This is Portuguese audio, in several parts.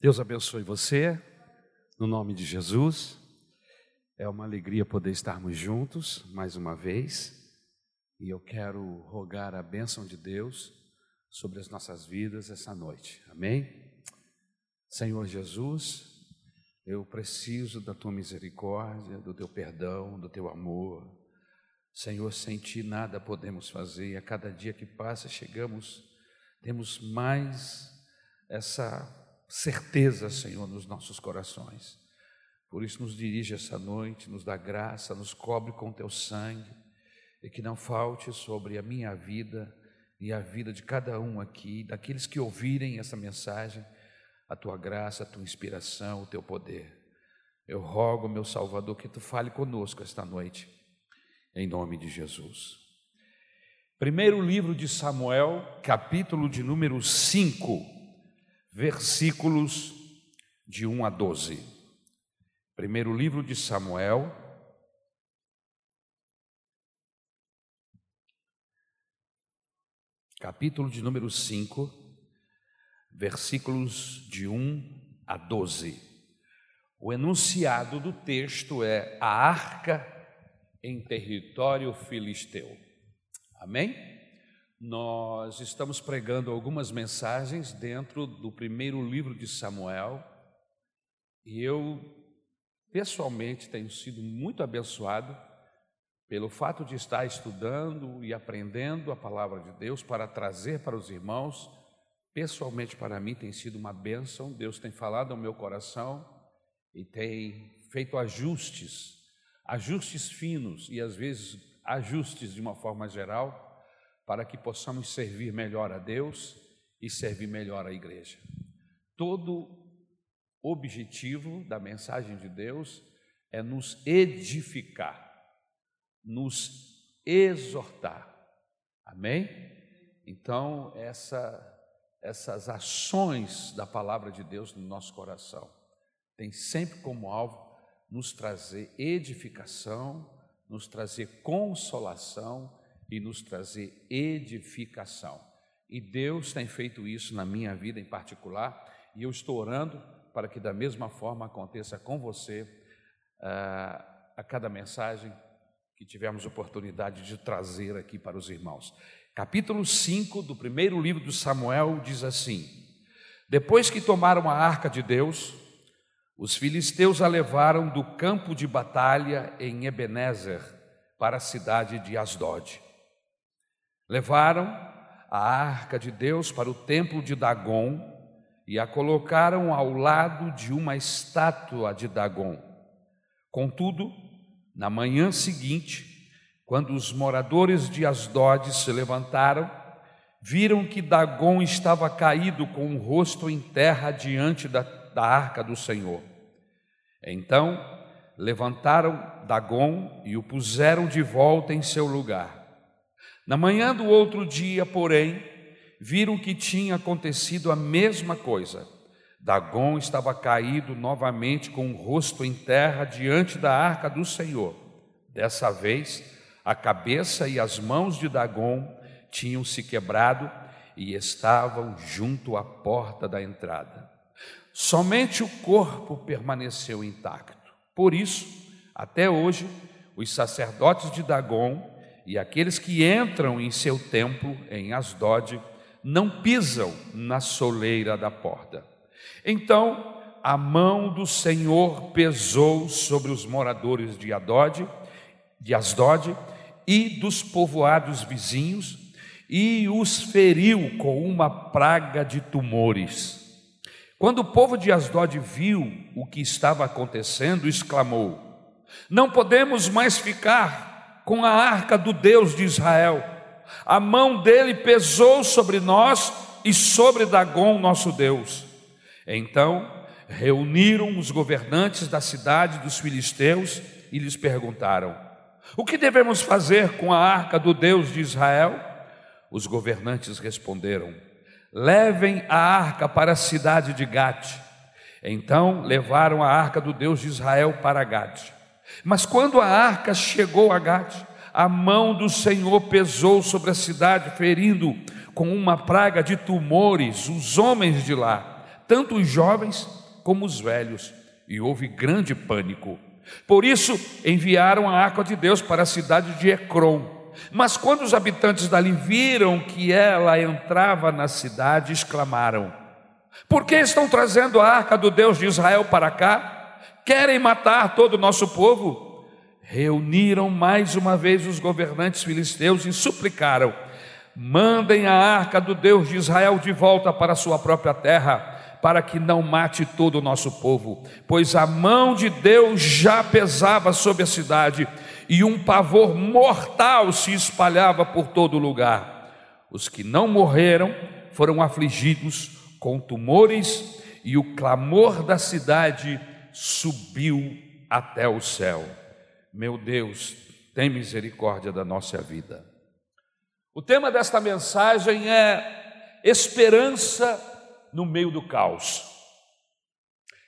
Deus abençoe você, no nome de Jesus. É uma alegria poder estarmos juntos mais uma vez. E eu quero rogar a bênção de Deus sobre as nossas vidas essa noite. Amém? Senhor Jesus, eu preciso da tua misericórdia, do teu perdão, do teu amor. Senhor, sem ti nada podemos fazer. A cada dia que passa, chegamos, temos mais essa certeza, Senhor, nos nossos corações. Por isso, nos dirige essa noite, nos dá graça, nos cobre com teu sangue, e que não falte sobre a minha vida e a vida de cada um aqui, daqueles que ouvirem essa mensagem, a tua graça, a tua inspiração, o teu poder. Eu rogo, meu Salvador, que tu fale conosco esta noite, em nome de Jesus. Primeiro livro de Samuel, capítulo de número 5 versículos de 1 a 12. Primeiro livro de Samuel, capítulo de número 5, versículos de 1 a 12. O enunciado do texto é a arca em território filisteu. Amém? Nós estamos pregando algumas mensagens dentro do primeiro livro de Samuel e eu, pessoalmente, tenho sido muito abençoado pelo fato de estar estudando e aprendendo a palavra de Deus para trazer para os irmãos. Pessoalmente, para mim, tem sido uma bênção. Deus tem falado ao meu coração e tem feito ajustes, ajustes finos e às vezes ajustes de uma forma geral para que possamos servir melhor a Deus e servir melhor a igreja. Todo objetivo da mensagem de Deus é nos edificar, nos exortar. Amém? Então, essa, essas ações da palavra de Deus no nosso coração tem sempre como alvo nos trazer edificação, nos trazer consolação e nos trazer edificação. E Deus tem feito isso na minha vida em particular, e eu estou orando para que da mesma forma aconteça com você uh, a cada mensagem que tivermos oportunidade de trazer aqui para os irmãos. Capítulo 5 do primeiro livro de Samuel diz assim: Depois que tomaram a arca de Deus, os filisteus a levaram do campo de batalha em Ebenezer para a cidade de Asdod. Levaram a arca de Deus para o templo de Dagon e a colocaram ao lado de uma estátua de Dagon. Contudo, na manhã seguinte, quando os moradores de Asdod se levantaram, viram que Dagon estava caído com o rosto em terra diante da, da arca do Senhor. Então levantaram Dagon e o puseram de volta em seu lugar. Na manhã do outro dia, porém, viram que tinha acontecido a mesma coisa. Dagon estava caído novamente com o rosto em terra diante da arca do Senhor. Dessa vez, a cabeça e as mãos de Dagon tinham se quebrado e estavam junto à porta da entrada. Somente o corpo permaneceu intacto. Por isso, até hoje, os sacerdotes de Dagon e aqueles que entram em seu templo, em Asdod, não pisam na soleira da porta. Então a mão do Senhor pesou sobre os moradores de Adod, de Asdod e dos povoados vizinhos, e os feriu com uma praga de tumores. Quando o povo de Asdod viu o que estava acontecendo, exclamou: Não podemos mais ficar com a arca do Deus de Israel. A mão dele pesou sobre nós e sobre Dagon, nosso Deus. Então reuniram os governantes da cidade dos filisteus e lhes perguntaram: O que devemos fazer com a arca do Deus de Israel? Os governantes responderam: Levem a arca para a cidade de Gate. Então levaram a arca do Deus de Israel para Gate. Mas quando a arca chegou a Gade, a mão do Senhor pesou sobre a cidade, ferindo com uma praga de tumores os homens de lá. tanto os jovens como os velhos, e houve grande pânico. Por isso enviaram a arca de Deus para a cidade de Ecrom. Mas quando os habitantes dali viram que ela entrava na cidade, exclamaram: Por que estão trazendo a arca do Deus de Israel para cá? Querem matar todo o nosso povo? Reuniram mais uma vez os governantes filisteus e suplicaram: Mandem a arca do Deus de Israel de volta para sua própria terra para que não mate todo o nosso povo, pois a mão de Deus já pesava sobre a cidade e um pavor mortal se espalhava por todo lugar. Os que não morreram foram afligidos com tumores e o clamor da cidade subiu até o céu. Meu Deus, tem misericórdia da nossa vida. O tema desta mensagem é esperança no meio do caos.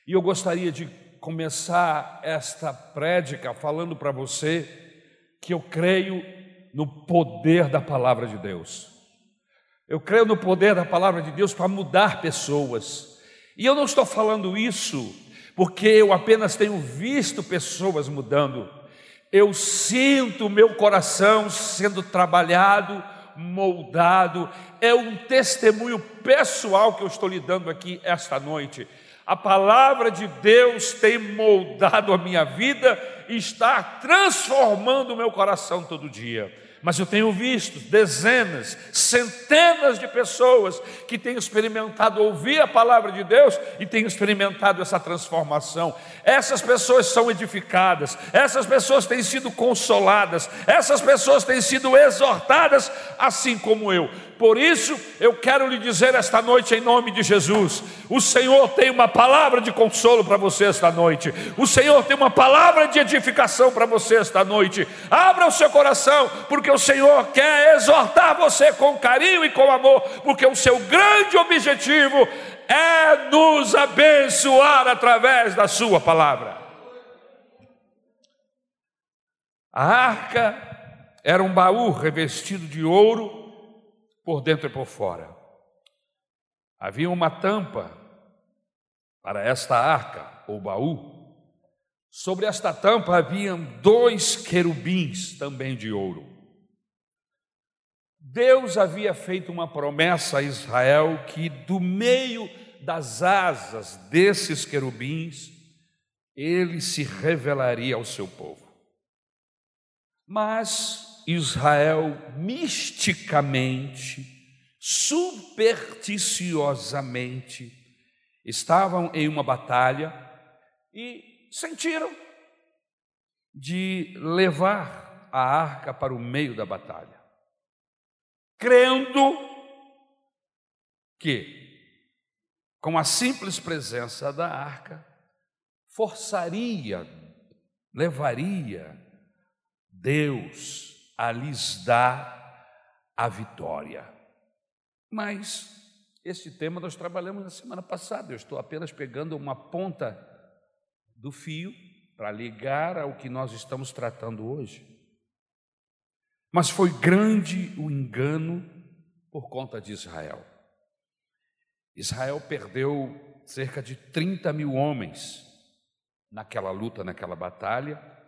E eu gostaria de começar esta prédica falando para você que eu creio no poder da palavra de Deus. Eu creio no poder da palavra de Deus para mudar pessoas. E eu não estou falando isso porque eu apenas tenho visto pessoas mudando. Eu sinto meu coração sendo trabalhado moldado, é um testemunho pessoal que eu estou lhe dando aqui esta noite. A palavra de Deus tem moldado a minha vida e está transformando o meu coração todo dia mas eu tenho visto dezenas, centenas de pessoas que têm experimentado ouvir a palavra de Deus e têm experimentado essa transformação. Essas pessoas são edificadas, essas pessoas têm sido consoladas, essas pessoas têm sido exortadas, assim como eu. Por isso, eu quero lhe dizer esta noite, em nome de Jesus: o Senhor tem uma palavra de consolo para você esta noite, o Senhor tem uma palavra de edificação para você esta noite. Abra o seu coração, porque o Senhor quer exortar você com carinho e com amor, porque o seu grande objetivo é nos abençoar através da Sua palavra. A arca era um baú revestido de ouro por dentro e por fora. Havia uma tampa para esta arca ou baú. Sobre esta tampa haviam dois querubins também de ouro. Deus havia feito uma promessa a Israel que do meio das asas desses querubins ele se revelaria ao seu povo. Mas Israel misticamente, supersticiosamente, estavam em uma batalha e sentiram de levar a arca para o meio da batalha, crendo que, com a simples presença da arca, forçaria, levaria Deus a lhes dar a vitória. Mas este tema nós trabalhamos na semana passada, eu estou apenas pegando uma ponta do fio para ligar ao que nós estamos tratando hoje. Mas foi grande o engano por conta de Israel. Israel perdeu cerca de 30 mil homens naquela luta, naquela batalha,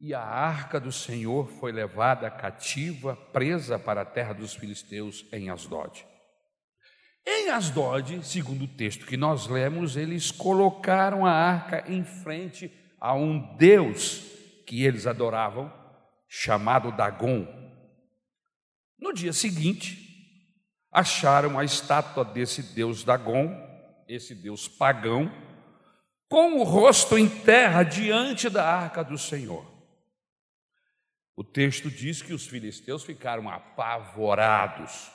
e a arca do Senhor foi levada cativa, presa para a terra dos filisteus em Asdod. Em Asdod, segundo o texto que nós lemos, eles colocaram a arca em frente a um deus que eles adoravam, chamado Dagon. No dia seguinte, acharam a estátua desse deus Dagon, esse deus pagão, com o rosto em terra diante da arca do Senhor. O texto diz que os filisteus ficaram apavorados.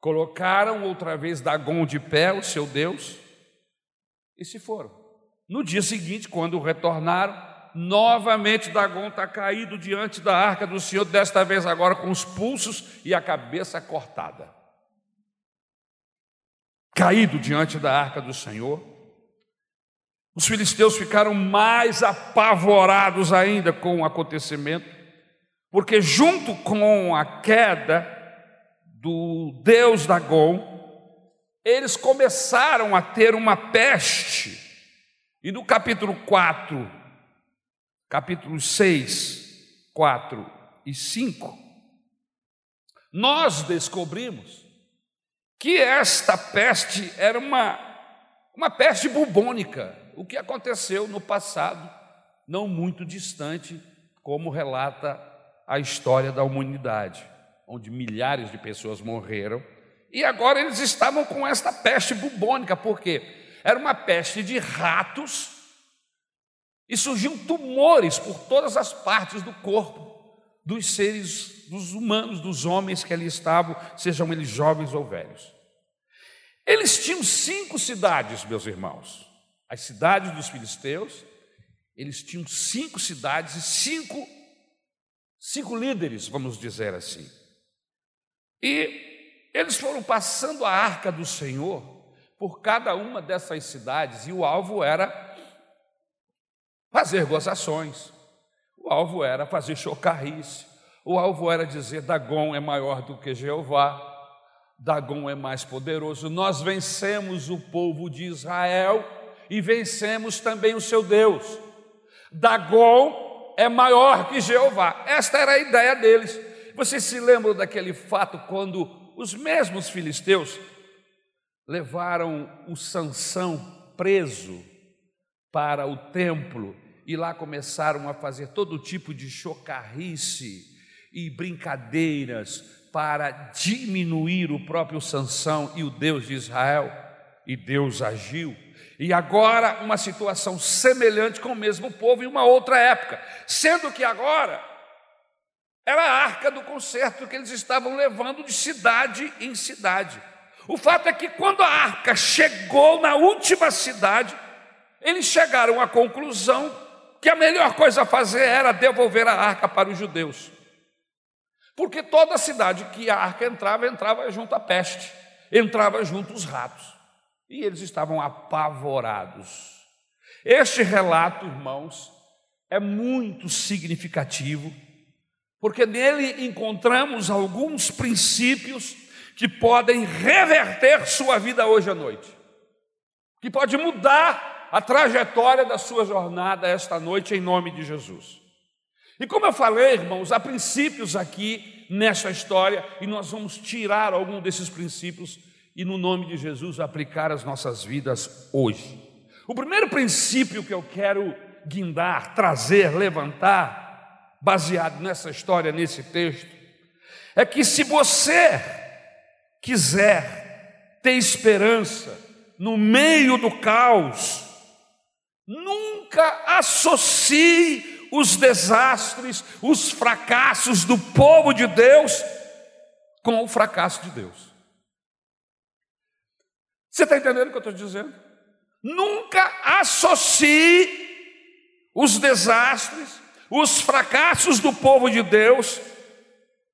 Colocaram outra vez Dagon de pé, o seu Deus, e se foram. No dia seguinte, quando retornaram, novamente Dagon está caído diante da arca do Senhor, desta vez agora com os pulsos e a cabeça cortada. Caído diante da arca do Senhor. Os filisteus ficaram mais apavorados ainda com o acontecimento. Porque junto com a queda do deus Dagon, eles começaram a ter uma peste. E no capítulo 4, capítulos 6, 4 e 5, nós descobrimos que esta peste era uma, uma peste bubônica, o que aconteceu no passado, não muito distante, como relata a história da humanidade, onde milhares de pessoas morreram, e agora eles estavam com esta peste bubônica, porque era uma peste de ratos, e surgiam tumores por todas as partes do corpo dos seres, dos humanos, dos homens que ali estavam, sejam eles jovens ou velhos. Eles tinham cinco cidades, meus irmãos, as cidades dos filisteus, eles tinham cinco cidades e cinco, cinco líderes, vamos dizer assim. E eles foram passando a arca do Senhor por cada uma dessas cidades, e o alvo era fazer gozações, o alvo era fazer chocarrice, o alvo era dizer: Dagon é maior do que Jeová, Dagon é mais poderoso. Nós vencemos o povo de Israel e vencemos também o seu Deus. Dagon é maior que Jeová. Esta era a ideia deles. Vocês se lembram daquele fato quando os mesmos filisteus levaram o Sansão preso para o templo e lá começaram a fazer todo tipo de chocarrice e brincadeiras para diminuir o próprio Sansão e o Deus de Israel, e Deus agiu. E agora uma situação semelhante com o mesmo povo em uma outra época, sendo que agora era a arca do concerto que eles estavam levando de cidade em cidade. O fato é que quando a arca chegou na última cidade, eles chegaram à conclusão que a melhor coisa a fazer era devolver a arca para os judeus. Porque toda cidade que a arca entrava, entrava junto a peste, entrava junto os ratos. E eles estavam apavorados. Este relato, irmãos, é muito significativo, porque nele encontramos alguns princípios que podem reverter sua vida hoje à noite, que pode mudar a trajetória da sua jornada esta noite em nome de Jesus. E como eu falei, irmãos, há princípios aqui nessa história e nós vamos tirar algum desses princípios e, no nome de Jesus, aplicar as nossas vidas hoje. O primeiro princípio que eu quero guindar, trazer, levantar, baseado nessa história, nesse texto, é que se você quiser ter esperança no meio do caos, nunca associe os desastres, os fracassos do povo de Deus com o fracasso de Deus. Você está entendendo o que eu estou dizendo? Nunca associe os desastres, os fracassos do povo de Deus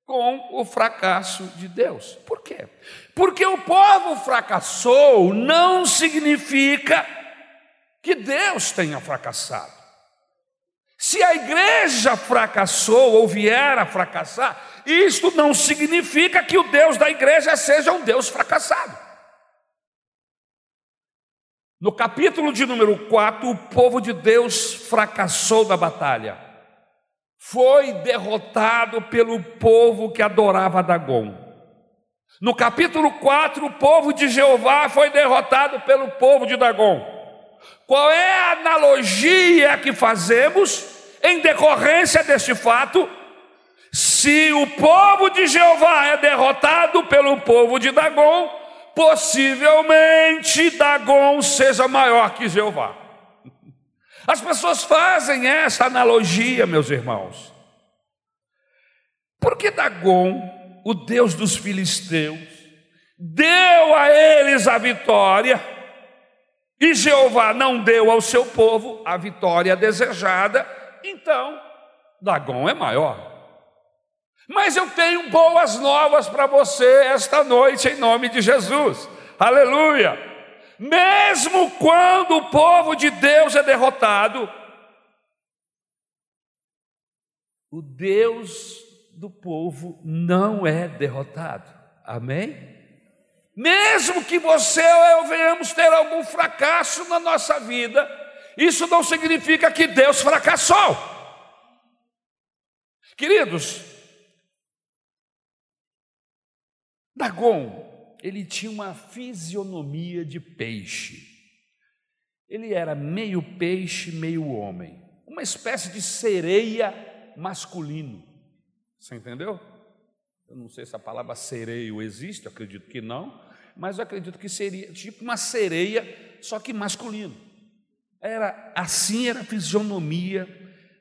com o fracasso de Deus. Por quê? Porque o povo fracassou não significa que Deus tenha fracassado. Se a igreja fracassou ou vier a fracassar, isto não significa que o Deus da igreja seja um Deus fracassado. No capítulo de número 4, o povo de Deus fracassou na batalha. Foi derrotado pelo povo que adorava Dagon. No capítulo 4, o povo de Jeová foi derrotado pelo povo de Dagon. Qual é a analogia que fazemos em decorrência deste fato? Se o povo de Jeová é derrotado pelo povo de Dagon, possivelmente Dagon seja maior que Jeová. As pessoas fazem essa analogia, meus irmãos. Porque Dagon, o Deus dos filisteus, deu a eles a vitória, e Jeová não deu ao seu povo a vitória desejada, então Dagon é maior. Mas eu tenho boas novas para você esta noite, em nome de Jesus. Aleluia! Mesmo quando o povo de Deus é derrotado, o Deus do povo não é derrotado. Amém? Mesmo que você ou eu venhamos ter algum fracasso na nossa vida, isso não significa que Deus fracassou. Queridos, Dagon, ele tinha uma fisionomia de peixe. Ele era meio peixe, meio homem, uma espécie de sereia masculino. Você entendeu? Eu não sei se a palavra sereio existe, acredito que não, mas eu acredito que seria tipo uma sereia, só que masculino. Era assim era a fisionomia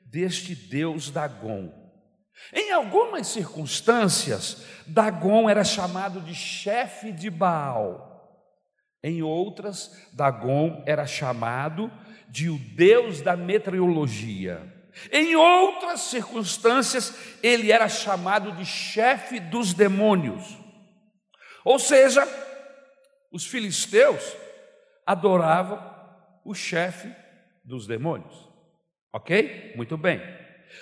deste deus Dagon. Em algumas circunstâncias, Dagon era chamado de chefe de Baal. Em outras, Dagon era chamado de o deus da meteorologia. Em outras circunstâncias, ele era chamado de chefe dos demônios. Ou seja, os filisteus adoravam o chefe dos demônios. Ok? Muito bem.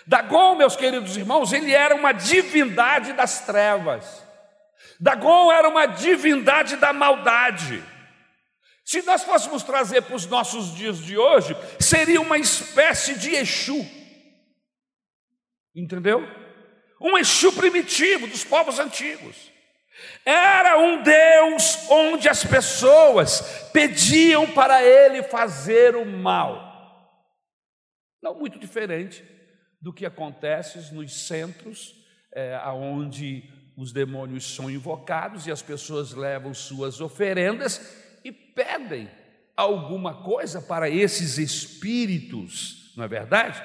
Dagon, meus queridos irmãos, ele era uma divindade das trevas. Dagon era uma divindade da maldade. Se nós fôssemos trazer para os nossos dias de hoje, seria uma espécie de Exu. Entendeu? Um Exu primitivo dos povos antigos. Era um Deus onde as pessoas pediam para ele fazer o mal. Não muito diferente do que acontece nos centros é, onde os demônios são invocados e as pessoas levam suas oferendas e pedem alguma coisa para esses espíritos, não é verdade?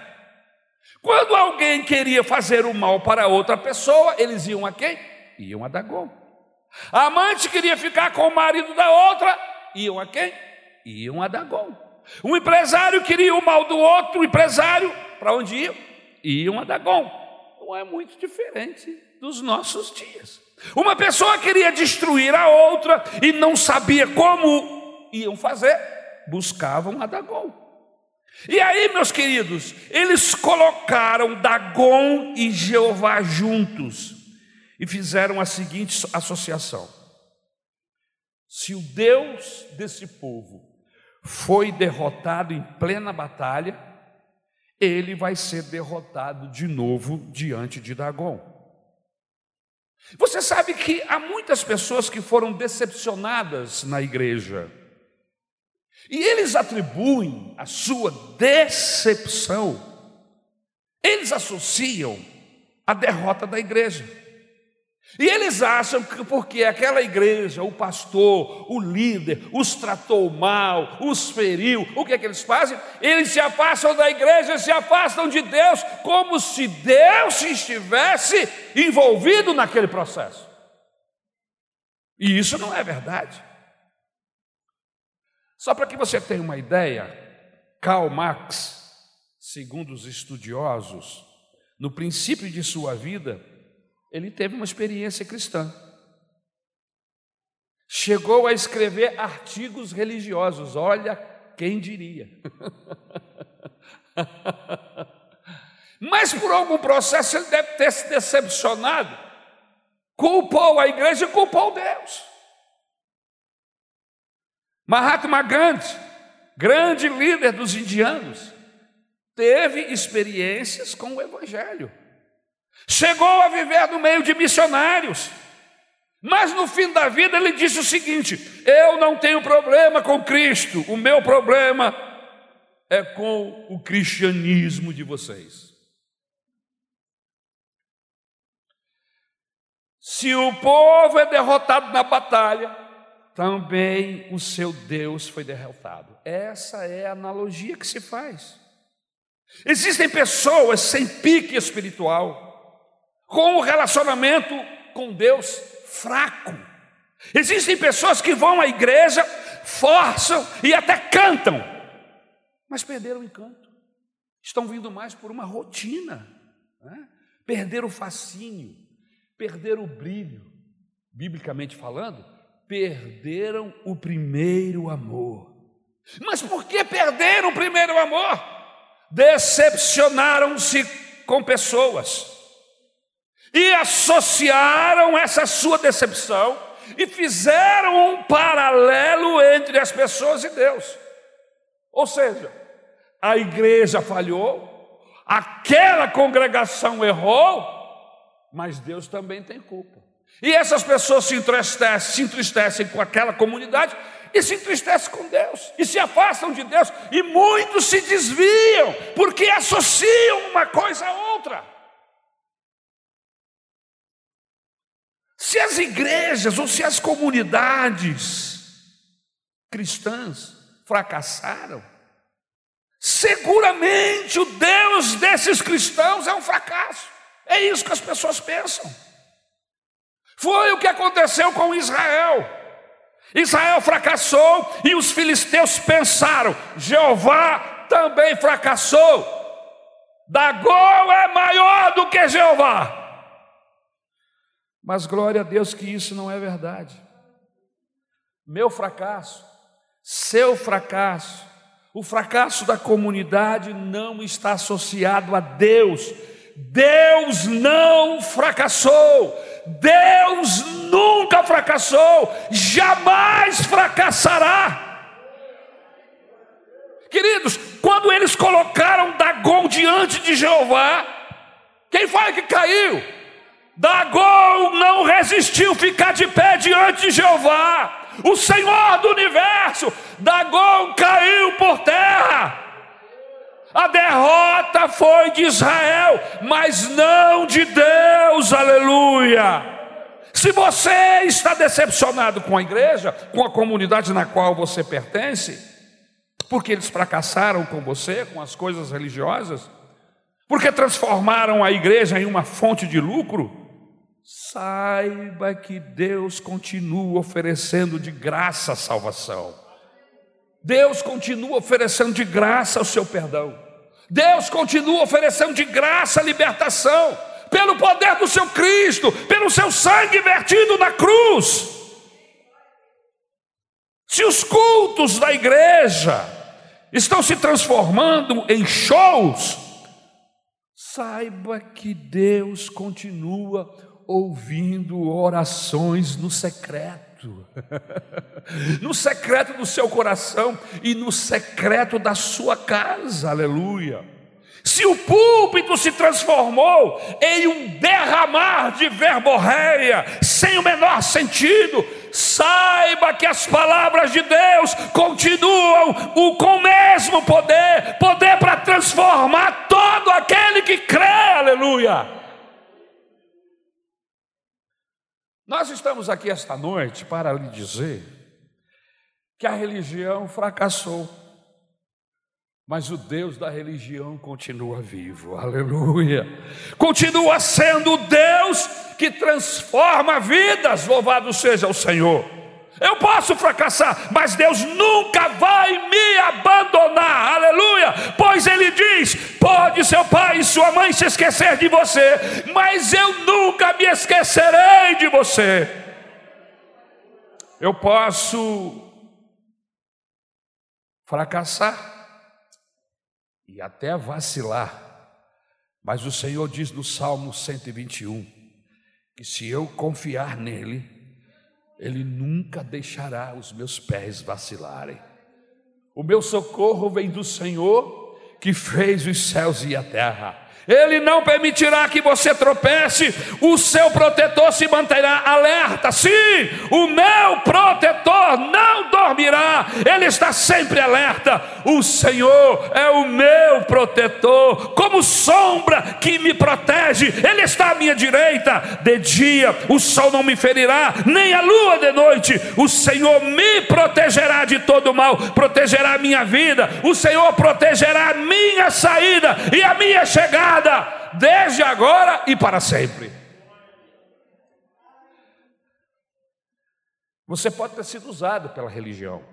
Quando alguém queria fazer o mal para outra pessoa, eles iam a quem? Iam a Dagon. A amante queria ficar com o marido da outra, iam a quem? Iam a Dagon. Um empresário queria o mal do outro empresário, para onde iam? Iam a Dagon. Não é muito diferente dos nossos dias. Uma pessoa queria destruir a outra e não sabia como iam fazer, buscavam a Dagon. E aí, meus queridos, eles colocaram Dagon e Jeová juntos e fizeram a seguinte associação: se o Deus desse povo foi derrotado em plena batalha, ele vai ser derrotado de novo diante de Dagon. Você sabe que há muitas pessoas que foram decepcionadas na igreja. E eles atribuem a sua decepção, eles associam a derrota da igreja. E eles acham que porque aquela igreja, o pastor, o líder, os tratou mal, os feriu, o que é que eles fazem? Eles se afastam da igreja, se afastam de Deus, como se Deus estivesse envolvido naquele processo. E isso não é verdade. Só para que você tenha uma ideia, Karl Marx, segundo os estudiosos, no princípio de sua vida, ele teve uma experiência cristã. Chegou a escrever artigos religiosos, olha quem diria. Mas por algum processo ele deve ter se decepcionado, culpou a igreja e culpou Deus. Mahatma Gandhi, grande líder dos indianos, teve experiências com o Evangelho. Chegou a viver no meio de missionários. Mas no fim da vida ele disse o seguinte: Eu não tenho problema com Cristo, o meu problema é com o cristianismo de vocês. Se o povo é derrotado na batalha, também o seu Deus foi derrotado. Essa é a analogia que se faz. Existem pessoas sem pique espiritual, com o relacionamento com Deus fraco. Existem pessoas que vão à igreja, forçam e até cantam, mas perderam o encanto. Estão vindo mais por uma rotina, né? perderam o fascínio, perderam o brilho. Biblicamente falando, perderam o primeiro amor. Mas por que perderam o primeiro amor? Decepcionaram-se com pessoas e associaram essa sua decepção e fizeram um paralelo entre as pessoas e Deus. Ou seja, a igreja falhou, aquela congregação errou, mas Deus também tem culpa. E essas pessoas se entristecem, se entristecem com aquela comunidade e se entristecem com Deus, e se afastam de Deus, e muitos se desviam, porque associam uma coisa a outra. Se as igrejas ou se as comunidades cristãs fracassaram, seguramente o Deus desses cristãos é um fracasso. É isso que as pessoas pensam. Foi o que aconteceu com Israel. Israel fracassou e os filisteus pensaram: Jeová também fracassou. Dagom é maior do que Jeová. Mas glória a Deus que isso não é verdade. Meu fracasso, seu fracasso, o fracasso da comunidade não está associado a Deus. Deus não fracassou. Deus nunca fracassou, jamais fracassará. Queridos, quando eles colocaram Dagon diante de Jeová, quem foi que caiu? Dagon não resistiu ficar de pé diante de Jeová, o Senhor do universo. Dagon caiu por terra. A derrota foi de Israel, mas não de Deus, aleluia. Se você está decepcionado com a igreja, com a comunidade na qual você pertence, porque eles fracassaram com você, com as coisas religiosas, porque transformaram a igreja em uma fonte de lucro, saiba que Deus continua oferecendo de graça a salvação. Deus continua oferecendo de graça o seu perdão. Deus continua oferecendo de graça a libertação, pelo poder do seu Cristo, pelo seu sangue vertido na cruz. Se os cultos da igreja estão se transformando em shows, saiba que Deus continua ouvindo orações no secreto. no secreto do seu coração e no secreto da sua casa, aleluia. Se o púlpito se transformou em um derramar de verborreia, sem o menor sentido, saiba que as palavras de Deus continuam com o mesmo poder poder para transformar todo aquele que crê, aleluia. Nós estamos aqui esta noite para lhe dizer que a religião fracassou, mas o Deus da religião continua vivo, aleluia. Continua sendo o Deus que transforma vidas, louvado seja o Senhor. Eu posso fracassar, mas Deus nunca vai me abandonar, aleluia, pois Ele diz: pode seu pai e sua mãe se esquecer de você, mas eu nunca me esquecerei de você. Eu posso fracassar e até vacilar, mas o Senhor diz no Salmo 121 que se eu confiar nele, ele nunca deixará os meus pés vacilarem. O meu socorro vem do Senhor que fez os céus e a terra. Ele não permitirá que você tropece, o seu protetor se manterá alerta. Sim, o meu protetor não dormirá, ele está sempre alerta. O Senhor é o meu protetor, como sombra que me protege, ele está à minha direita. De dia o sol não me ferirá, nem a lua de noite. O Senhor me protegerá de todo mal, protegerá a minha vida, o Senhor protegerá a minha saída e a minha chegada desde agora e para sempre. Você pode ter sido usado pela religião,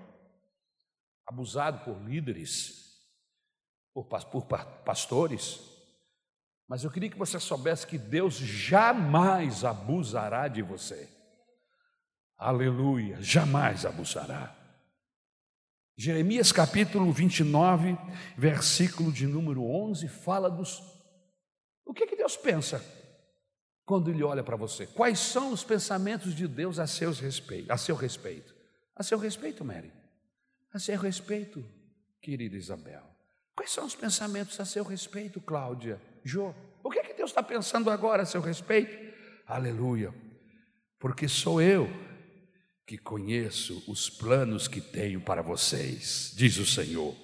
abusado por líderes, por, por pastores, mas eu queria que você soubesse que Deus jamais abusará de você. Aleluia, jamais abusará. Jeremias capítulo 29, versículo de número 11, fala dos. O que, que Deus pensa quando ele olha para você? Quais são os pensamentos de Deus a, seus respeito, a seu respeito? A seu respeito, Mary. A seu respeito, querida Isabel. Quais são os pensamentos a seu respeito, Cláudia? Jô, o que é que Deus está pensando agora a seu respeito? Aleluia. Porque sou eu que conheço os planos que tenho para vocês, diz o Senhor.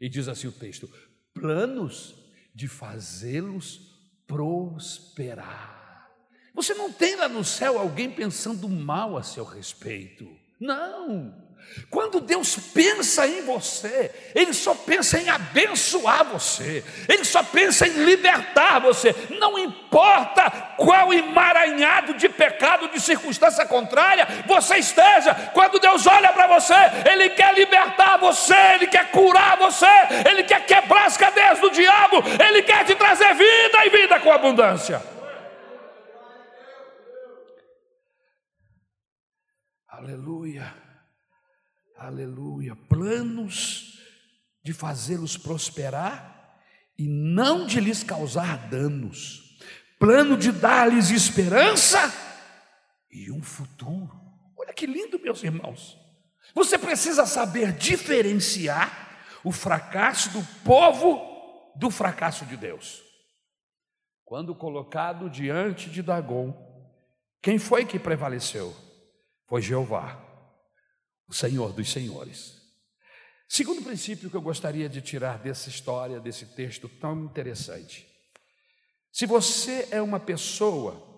E diz assim o texto: planos de fazê-los prosperar. Você não tem lá no céu alguém pensando mal a seu respeito. Não. Quando Deus pensa em você, Ele só pensa em abençoar você, Ele só pensa em libertar você, não importa qual emaranhado de pecado, de circunstância contrária você esteja, quando Deus olha para você, Ele quer libertar você, Ele quer curar você, Ele quer quebrar as cadeias do diabo, Ele quer te trazer vida e vida com abundância. Aleluia. Aleluia. Planos de fazê-los prosperar e não de lhes causar danos. Plano de dar-lhes esperança e um futuro. Olha que lindo, meus irmãos. Você precisa saber diferenciar o fracasso do povo do fracasso de Deus. Quando colocado diante de Dagon, quem foi que prevaleceu? Foi Jeová o Senhor dos Senhores. Segundo princípio que eu gostaria de tirar dessa história, desse texto tão interessante. Se você é uma pessoa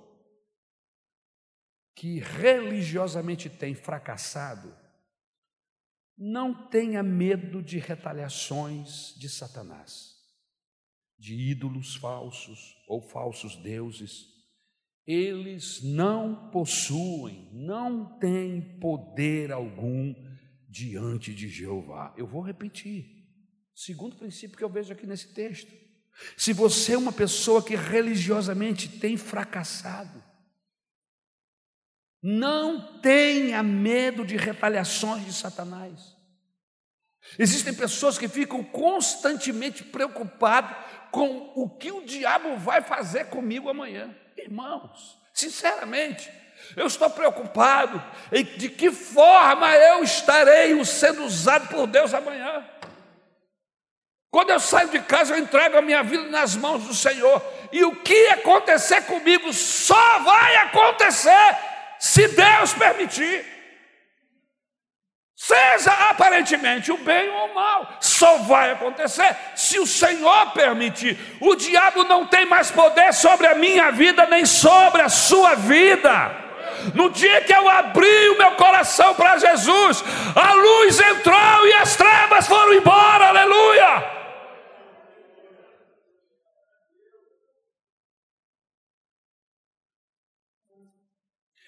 que religiosamente tem fracassado, não tenha medo de retaliações de Satanás, de ídolos falsos ou falsos deuses eles não possuem, não têm poder algum diante de Jeová. Eu vou repetir. Segundo princípio que eu vejo aqui nesse texto. Se você é uma pessoa que religiosamente tem fracassado, não tenha medo de retaliações de Satanás. Existem pessoas que ficam constantemente preocupadas com o que o diabo vai fazer comigo amanhã. Irmãos, sinceramente, eu estou preocupado em de que forma eu estarei sendo usado por Deus amanhã. Quando eu saio de casa, eu entrego a minha vida nas mãos do Senhor. E o que acontecer comigo só vai acontecer se Deus permitir. Seja aparentemente o bem ou o mal, só vai acontecer se o Senhor permitir. O diabo não tem mais poder sobre a minha vida, nem sobre a sua vida. No dia que eu abri o meu coração para Jesus, a luz entrou e as trevas foram embora, aleluia.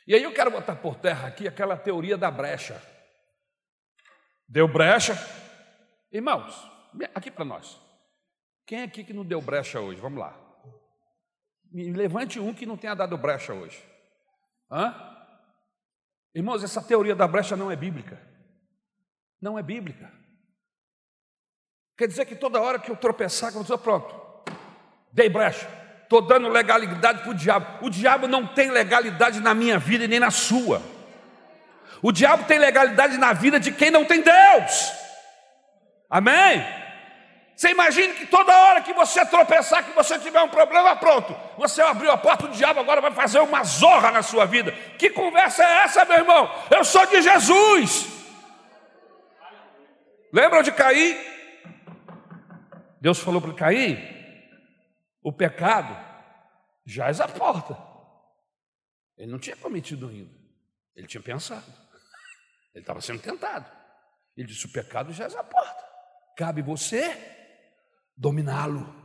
E aí eu quero botar por terra aqui aquela teoria da brecha. Deu brecha. Irmãos, aqui para nós. Quem é aqui que não deu brecha hoje? Vamos lá. Me levante um que não tenha dado brecha hoje. Hã? Irmãos, essa teoria da brecha não é bíblica. Não é bíblica. Quer dizer que toda hora que eu tropeçar, eu dizer, pronto, dei brecha, estou dando legalidade para o diabo. O diabo não tem legalidade na minha vida e nem na sua. O diabo tem legalidade na vida de quem não tem Deus. Amém? Você imagine que toda hora que você tropeçar, que você tiver um problema, pronto, você abriu a porta, o diabo agora vai fazer uma zorra na sua vida. Que conversa é essa, meu irmão? Eu sou de Jesus. Lembram de Caim? Deus falou para Caim: o pecado é a porta. Ele não tinha cometido ainda, ele tinha pensado. Ele estava sendo tentado. Ele disse: o pecado já é a porta. Cabe você dominá-lo.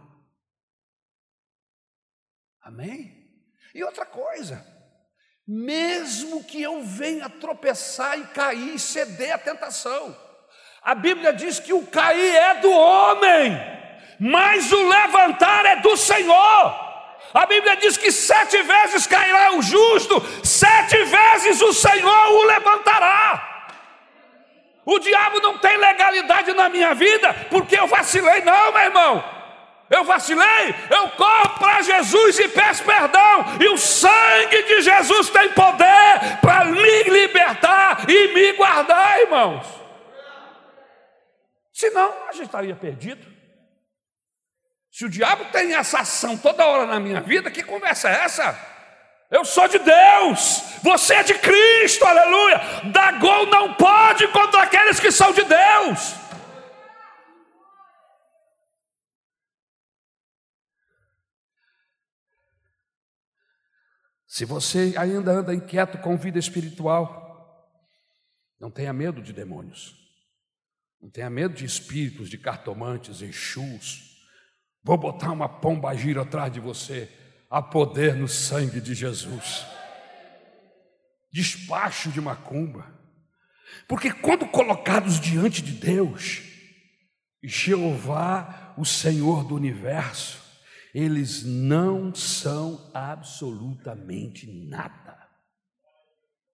Amém? E outra coisa, mesmo que eu venha tropeçar e cair ceder à tentação, a Bíblia diz que o cair é do homem, mas o levantar é do Senhor. A Bíblia diz que sete vezes cairá o justo, sete vezes o Senhor o levantará. O diabo não tem legalidade na minha vida porque eu vacilei, não, meu irmão. eu vacilei, eu corro para Jesus e peço perdão, e o sangue de Jesus tem poder para me libertar e me guardar, irmãos. Senão a gente estaria perdido. Se o diabo tem essa ação toda hora na minha vida, que conversa é essa? Eu sou de Deus, você é de Cristo, aleluia. Dagon não pode contra aqueles que são de Deus. Se você ainda anda inquieto com vida espiritual, não tenha medo de demônios, não tenha medo de espíritos, de cartomantes, exus. Vou botar uma pomba gira atrás de você. Há poder no sangue de Jesus. Despacho de macumba. Porque quando colocados diante de Deus, Jeová, o Senhor do universo, eles não são absolutamente nada.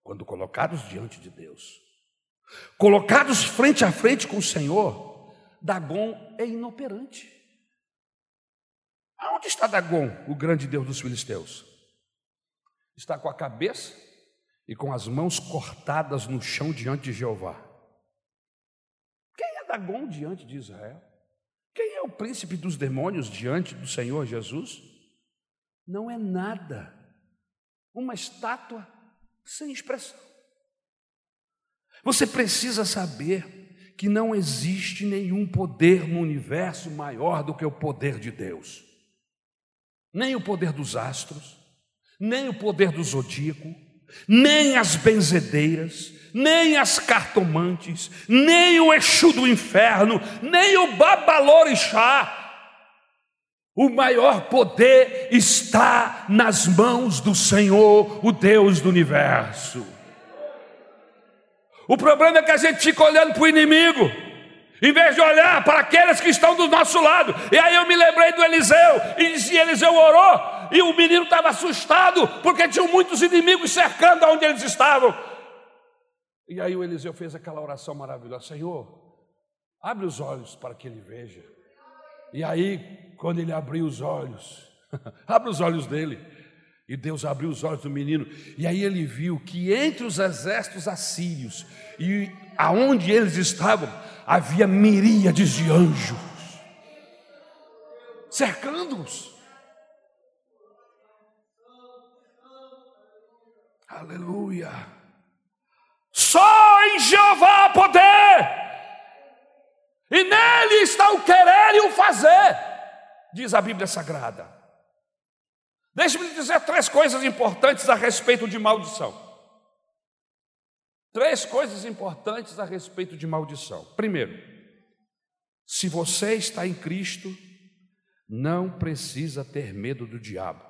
Quando colocados diante de Deus, colocados frente a frente com o Senhor, Dagon é inoperante. Aonde está Dagon, o grande Deus dos filisteus? Está com a cabeça e com as mãos cortadas no chão diante de Jeová. Quem é Dagon diante de Israel? Quem é o príncipe dos demônios diante do Senhor Jesus? Não é nada, uma estátua sem expressão. Você precisa saber que não existe nenhum poder no universo maior do que o poder de Deus, nem o poder dos astros, nem o poder do zodíaco, nem as benzedeiras, nem as cartomantes, nem o Exu do inferno, nem o Babalorixá. O maior poder está nas mãos do Senhor, o Deus do universo. O problema é que a gente fica olhando para o inimigo, em vez de olhar para aqueles que estão do nosso lado. E aí eu me lembrei do Eliseu, e Eliseu orou, e o menino estava assustado, porque tinham muitos inimigos cercando onde eles estavam. E aí o Eliseu fez aquela oração maravilhosa: Senhor, abre os olhos para que ele veja. E aí, quando ele abriu os olhos, abre os olhos dele. E Deus abriu os olhos do menino, e aí ele viu que entre os exércitos assírios e aonde eles estavam, havia miríades de anjos cercando-os. Aleluia. Só em Jeová há poder, e nele está o querer e o fazer, diz a Bíblia Sagrada. Deixe-me dizer três coisas importantes a respeito de maldição. Três coisas importantes a respeito de maldição. Primeiro, se você está em Cristo, não precisa ter medo do diabo,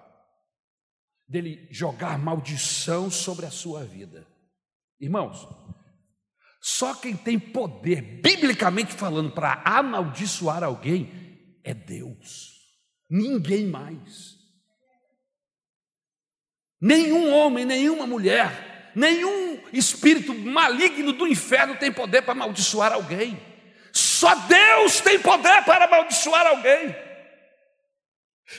dele jogar maldição sobre a sua vida. Irmãos, só quem tem poder, biblicamente falando, para amaldiçoar alguém é Deus, ninguém mais. Nenhum homem, nenhuma mulher, nenhum espírito maligno do inferno tem poder para amaldiçoar alguém. Só Deus tem poder para amaldiçoar alguém.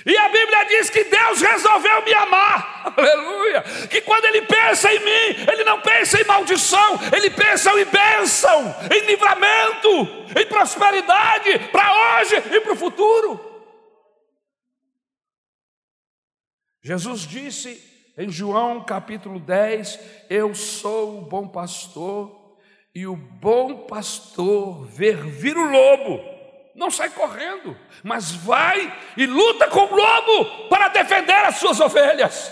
E a Bíblia diz que Deus resolveu me amar, aleluia. Que quando Ele pensa em mim, Ele não pensa em maldição, Ele pensa em bênção, em livramento, em prosperidade para hoje e para o futuro. Jesus disse em João capítulo 10: Eu sou o bom pastor, e o bom pastor ver vir o lobo não sai correndo, mas vai e luta com o lobo para defender as suas ovelhas.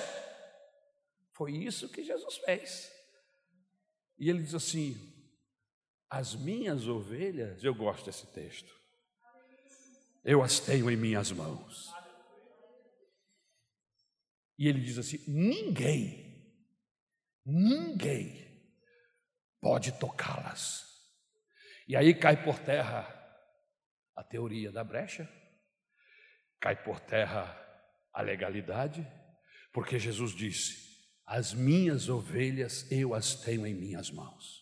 Foi isso que Jesus fez. E ele diz assim: As minhas ovelhas, eu gosto desse texto, eu as tenho em minhas mãos. E ele diz assim: ninguém, ninguém pode tocá-las. E aí cai por terra a teoria da brecha, cai por terra a legalidade, porque Jesus disse: As minhas ovelhas eu as tenho em minhas mãos.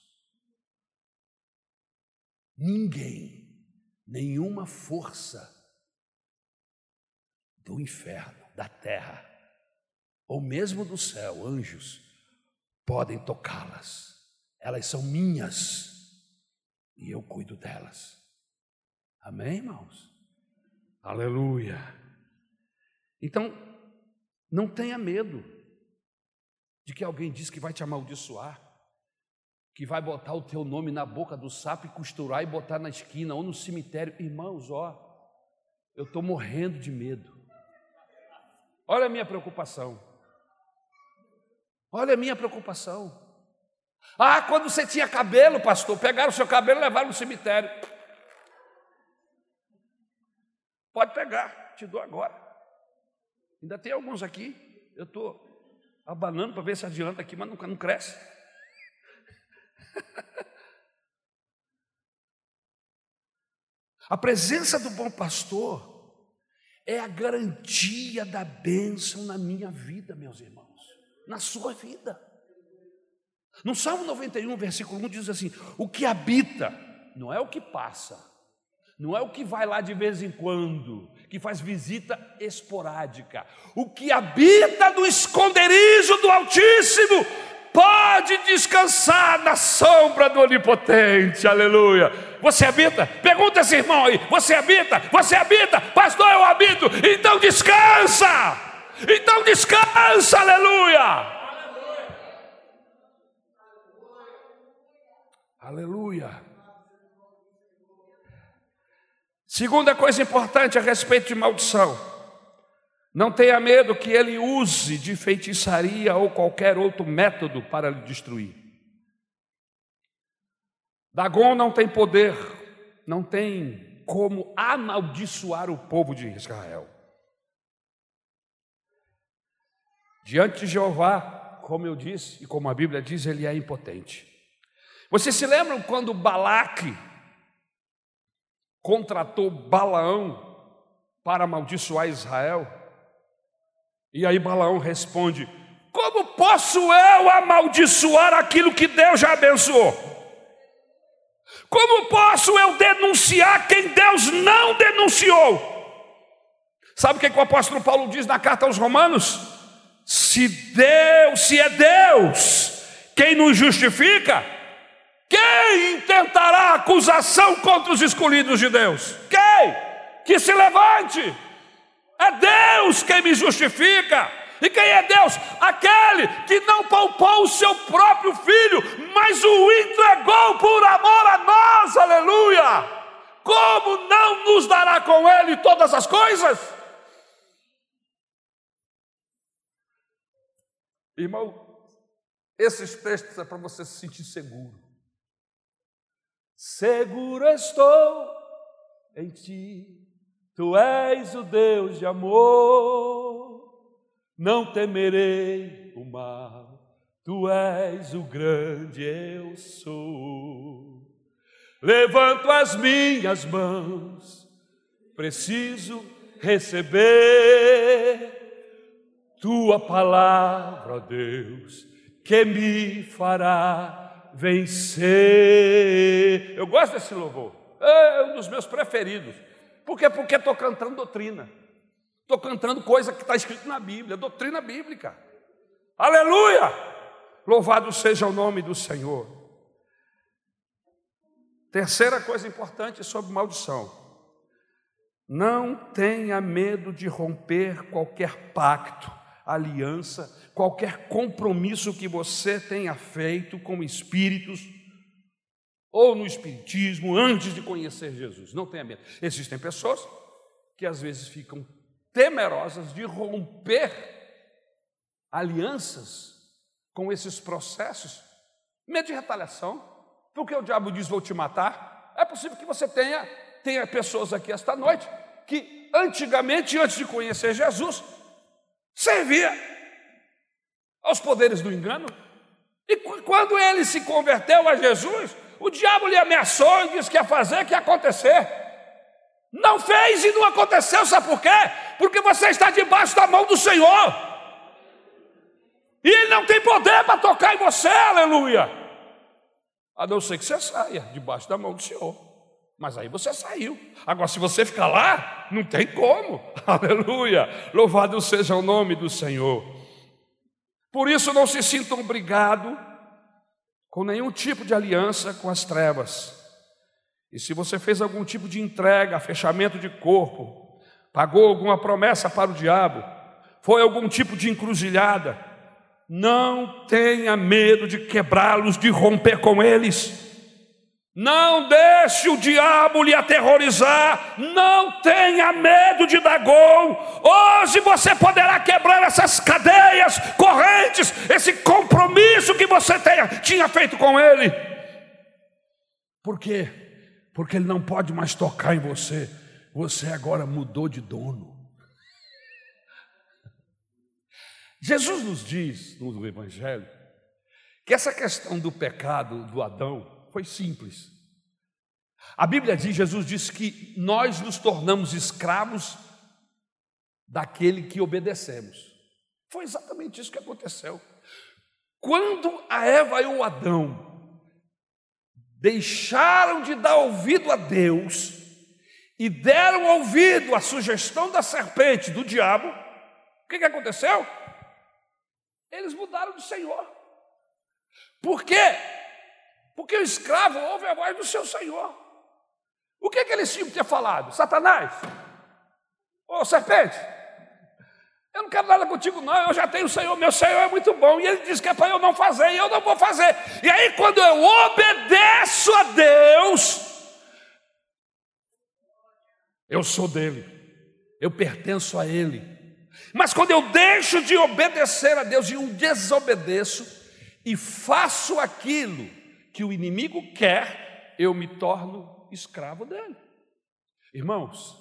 Ninguém, nenhuma força do inferno, da terra, ou mesmo do céu, anjos, podem tocá-las. Elas são minhas e eu cuido delas. Amém, irmãos? Aleluia. Então, não tenha medo de que alguém diz que vai te amaldiçoar, que vai botar o teu nome na boca do sapo e costurar e botar na esquina ou no cemitério. Irmãos, ó, eu estou morrendo de medo. Olha a minha preocupação. Olha a minha preocupação. Ah, quando você tinha cabelo, pastor, pegaram o seu cabelo e levaram no cemitério. Pode pegar, te dou agora. Ainda tem alguns aqui. Eu estou abanando para ver se adianta aqui, mas nunca não cresce. A presença do bom pastor é a garantia da bênção na minha vida, meus irmãos, na sua vida. No Salmo 91, versículo 1 diz assim: O que habita, não é o que passa, não é o que vai lá de vez em quando, que faz visita esporádica. O que habita no esconderijo do Altíssimo pode descansar na sombra do Onipotente. Aleluia. Você habita? Pergunta esse irmão aí: Você habita? Você habita? Pastor, eu habito. Então descansa. Então descansa. Aleluia. Aleluia. Segunda coisa importante a respeito de maldição. Não tenha medo que ele use de feitiçaria ou qualquer outro método para lhe destruir. Dagon não tem poder, não tem como amaldiçoar o povo de Israel. Diante de Jeová, como eu disse e como a Bíblia diz, ele é impotente. Vocês se lembram quando Balaque contratou Balaão para amaldiçoar Israel? E aí Balaão responde: Como posso eu amaldiçoar aquilo que Deus já abençoou? Como posso eu denunciar quem Deus não denunciou? Sabe o que, que o apóstolo Paulo diz na carta aos Romanos? Se Deus, se é Deus quem nos justifica, quem intentará acusação contra os escolhidos de Deus? Quem? Que se levante. É Deus quem me justifica. E quem é Deus? Aquele que não poupou o seu próprio filho, mas o entregou por amor a nós, aleluia! Como não nos dará com ele todas as coisas? Irmão, esses textos é para você se sentir seguro. Seguro estou em ti, tu és o Deus de amor, não temerei o mal, tu és o grande eu sou. Levanto as minhas mãos, preciso receber tua palavra, Deus, que me fará vencer. Eu gosto desse louvor, é um dos meus preferidos. Por quê? Porque estou cantando doutrina, estou cantando coisa que está escrito na Bíblia, doutrina bíblica. Aleluia! Louvado seja o nome do Senhor. Terceira coisa importante sobre maldição. Não tenha medo de romper qualquer pacto, aliança qualquer compromisso que você tenha feito com espíritos ou no espiritismo antes de conhecer Jesus. Não tenha medo. Existem pessoas que às vezes ficam temerosas de romper alianças com esses processos, medo de retaliação, porque o diabo diz: Vou te matar. É possível que você tenha, tenha pessoas aqui esta noite que antigamente, antes de conhecer Jesus, servia aos poderes do engano. E quando ele se converteu a Jesus, o diabo lhe ameaçou e disse que ia fazer, que ia acontecer. Não fez e não aconteceu, sabe por quê? Porque você está debaixo da mão do Senhor. E Ele não tem poder para tocar em você, aleluia. A não ser que você saia debaixo da mão do Senhor. Mas aí você saiu. Agora, se você ficar lá, não tem como. Aleluia. Louvado seja o nome do Senhor. Por isso, não se sintam obrigados com nenhum tipo de aliança com as trevas. E se você fez algum tipo de entrega, fechamento de corpo, pagou alguma promessa para o diabo, foi algum tipo de encruzilhada, não tenha medo de quebrá-los, de romper com eles. Não deixe o diabo lhe aterrorizar. Não tenha medo de Dagon. Hoje você poderá quebrar essas cadeias, correntes, esse compromisso que você tenha, tinha feito com ele. Por quê? Porque ele não pode mais tocar em você. Você agora mudou de dono. Jesus nos diz no Evangelho que essa questão do pecado do Adão foi simples. A Bíblia diz, Jesus disse que nós nos tornamos escravos daquele que obedecemos. Foi exatamente isso que aconteceu. Quando a Eva e o Adão deixaram de dar ouvido a Deus e deram ouvido à sugestão da serpente, do diabo, o que, que aconteceu? Eles mudaram de Senhor. Por quê? Porque o escravo ouve a voz do seu senhor. O que, é que eles tinham que ter falado? Satanás? Ô serpente, eu não quero nada contigo, não. Eu já tenho o Senhor, meu Senhor é muito bom. E ele diz que é para eu não fazer, e eu não vou fazer. E aí, quando eu obedeço a Deus, eu sou dele, eu pertenço a ele. Mas quando eu deixo de obedecer a Deus e eu desobedeço e faço aquilo que o inimigo quer, eu me torno escravo dele. Irmãos,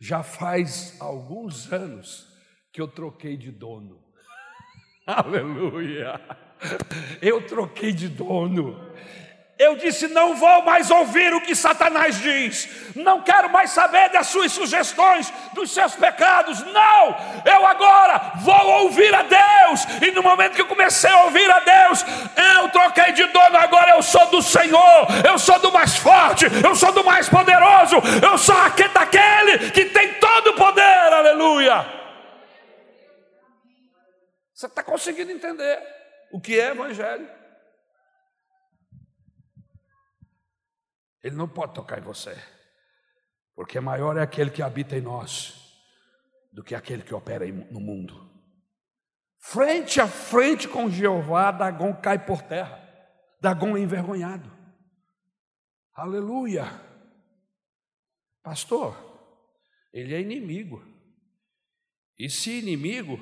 já faz alguns anos que eu troquei de dono. Aleluia! Eu troquei de dono. Eu disse: não vou mais ouvir o que Satanás diz, não quero mais saber das suas sugestões, dos seus pecados. Não, eu agora vou ouvir a Deus. E no momento que eu comecei a ouvir a Deus, eu troquei de dono. Agora eu sou do Senhor, eu sou do mais forte, eu sou do mais poderoso, eu sou aquele daquele que tem todo o poder. Aleluia. Você está conseguindo entender o que é Evangelho? Ele não pode tocar em você, porque maior é aquele que habita em nós do que aquele que opera no mundo. Frente a frente com Jeová, Dagon cai por terra. Dagon é envergonhado. Aleluia. Pastor, ele é inimigo. E se inimigo,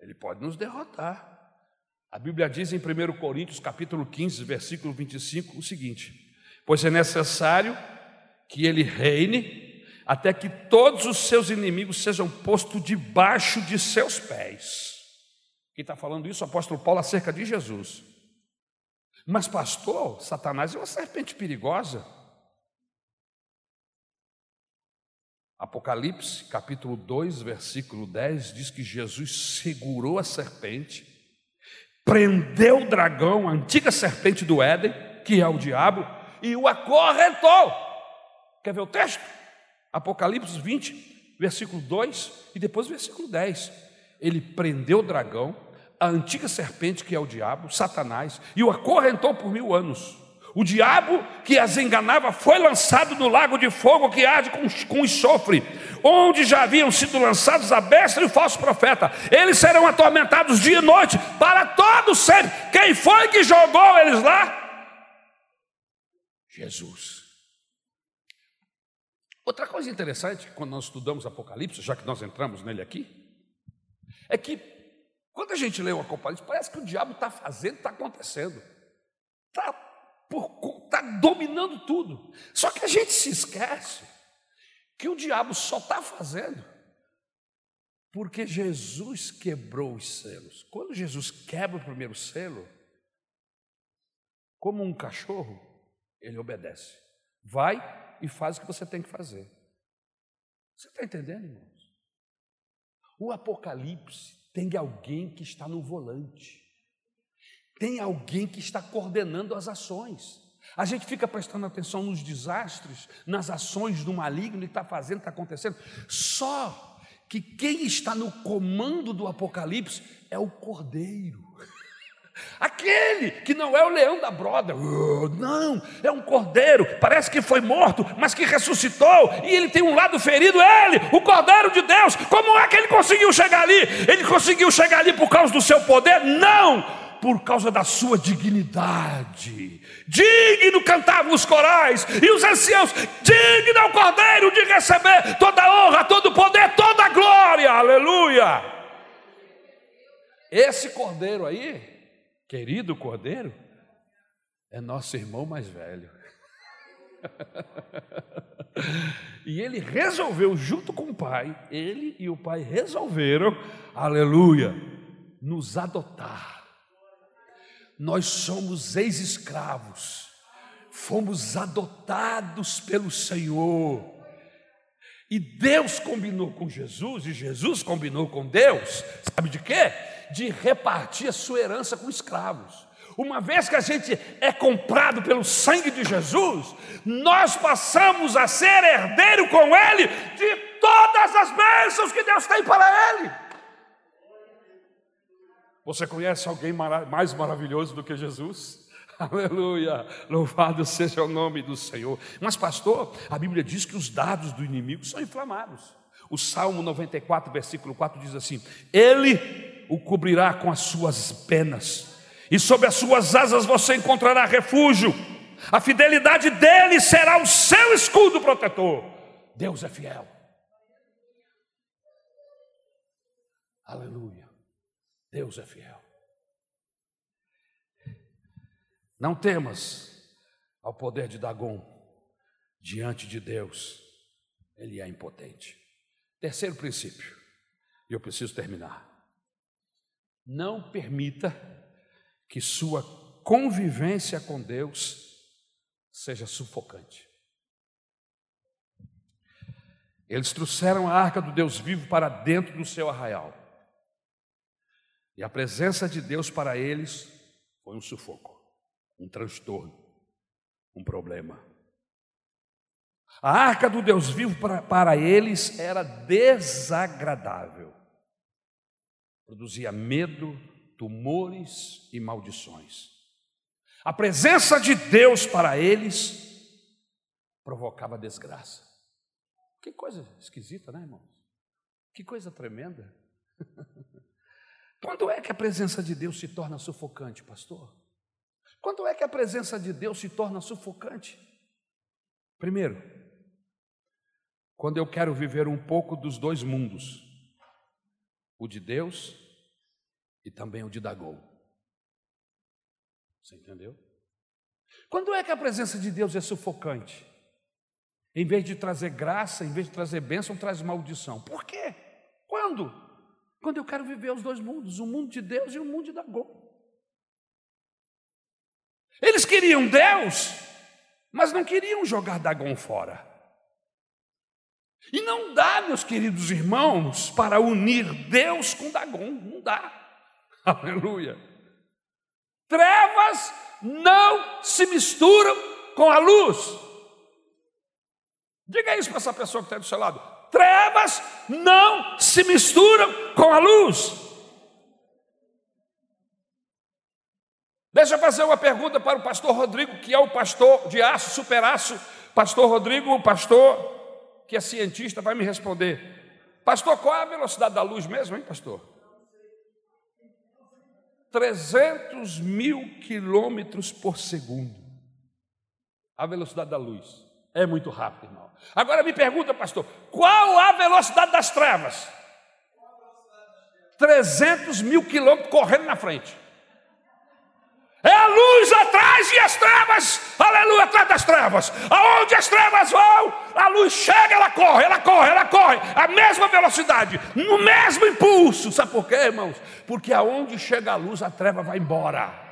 ele pode nos derrotar. A Bíblia diz em 1 Coríntios, capítulo 15, versículo 25, o seguinte: pois é necessário que ele reine até que todos os seus inimigos sejam postos debaixo de seus pés. Quem está falando isso? O apóstolo Paulo acerca de Jesus. Mas, pastor, Satanás é uma serpente perigosa. Apocalipse, capítulo 2, versículo 10, diz que Jesus segurou a serpente, prendeu o dragão, a antiga serpente do Éden, que é o diabo, e o acorrentou. Quer ver o texto? Apocalipse 20, versículo 2 e depois versículo 10. Ele prendeu o dragão, a antiga serpente que é o diabo, Satanás, e o acorrentou por mil anos. O diabo que as enganava foi lançado no lago de fogo que arde com, com enxofre, onde já haviam sido lançados a besta e o falso profeta. Eles serão atormentados dia e noite para todos sempre. Quem foi que jogou eles lá? Jesus. Outra coisa interessante, quando nós estudamos Apocalipse, já que nós entramos nele aqui, é que quando a gente lê o Apocalipse, parece que o diabo está fazendo, está acontecendo, está tá dominando tudo. Só que a gente se esquece que o diabo só está fazendo porque Jesus quebrou os selos. Quando Jesus quebra o primeiro selo, como um cachorro, ele obedece. Vai e faz o que você tem que fazer. Você está entendendo, irmãos? O Apocalipse tem alguém que está no volante, tem alguém que está coordenando as ações. A gente fica prestando atenção nos desastres, nas ações do maligno que está fazendo, está acontecendo. Só que quem está no comando do Apocalipse é o Cordeiro. Aquele que não é o leão da broda, oh, não, é um cordeiro, parece que foi morto, mas que ressuscitou, e ele tem um lado ferido, ele, o cordeiro de Deus. Como é que ele conseguiu chegar ali? Ele conseguiu chegar ali por causa do seu poder? Não, por causa da sua dignidade. Digno cantavam os corais e os anciãos, digno é o cordeiro de receber toda a honra, todo o poder, toda a glória, aleluia. Esse cordeiro aí, Querido Cordeiro, é nosso irmão mais velho. e ele resolveu, junto com o pai, ele e o pai resolveram, aleluia, nos adotar. Nós somos ex-escravos, fomos adotados pelo Senhor. E Deus combinou com Jesus, e Jesus combinou com Deus, sabe de quê? De repartir a sua herança com escravos. Uma vez que a gente é comprado pelo sangue de Jesus, nós passamos a ser herdeiro com Ele de todas as bênçãos que Deus tem para Ele. Você conhece alguém mais maravilhoso do que Jesus? Aleluia, louvado seja o nome do Senhor. Mas, pastor, a Bíblia diz que os dados do inimigo são inflamados. O Salmo 94, versículo 4 diz assim: Ele o cobrirá com as suas penas, e sob as suas asas você encontrará refúgio. A fidelidade dele será o seu escudo protetor. Deus é fiel. Aleluia. Deus é fiel. Não temas ao poder de Dagon diante de Deus. Ele é impotente. Terceiro princípio, e eu preciso terminar. Não permita que sua convivência com Deus seja sufocante. Eles trouxeram a arca do Deus vivo para dentro do seu arraial. E a presença de Deus para eles foi um sufoco, um transtorno, um problema. A arca do Deus vivo para, para eles era desagradável produzia medo, tumores e maldições. A presença de Deus para eles provocava desgraça. Que coisa esquisita, né, irmãos? Que coisa tremenda. Quando é que a presença de Deus se torna sufocante, pastor? Quando é que a presença de Deus se torna sufocante? Primeiro, quando eu quero viver um pouco dos dois mundos, o de Deus e também o de Dagon. Você entendeu? Quando é que a presença de Deus é sufocante? Em vez de trazer graça, em vez de trazer bênção, traz maldição. Por quê? Quando? Quando eu quero viver os dois mundos, o mundo de Deus e o mundo de Dagon. Eles queriam Deus, mas não queriam jogar Dagon fora. E não dá, meus queridos irmãos, para unir Deus com Dagon, não dá. Aleluia. Trevas não se misturam com a luz. Diga isso para essa pessoa que está do seu lado. Trevas não se misturam com a luz. Deixa eu fazer uma pergunta para o pastor Rodrigo, que é o pastor de aço, superaço. Pastor Rodrigo, pastor que é cientista, vai me responder: Pastor, qual é a velocidade da luz mesmo, hein, pastor? 300 mil quilômetros por segundo. A velocidade da luz. É muito rápido, irmão. Agora me pergunta, pastor, qual a velocidade das trevas? 300 mil quilômetros correndo na frente. A luz atrás e as trevas, aleluia, atrás das trevas. Aonde as trevas vão, a luz chega, ela corre, ela corre, ela corre, a mesma velocidade, no mesmo impulso. Sabe por quê, irmãos? Porque aonde chega a luz, a treva vai embora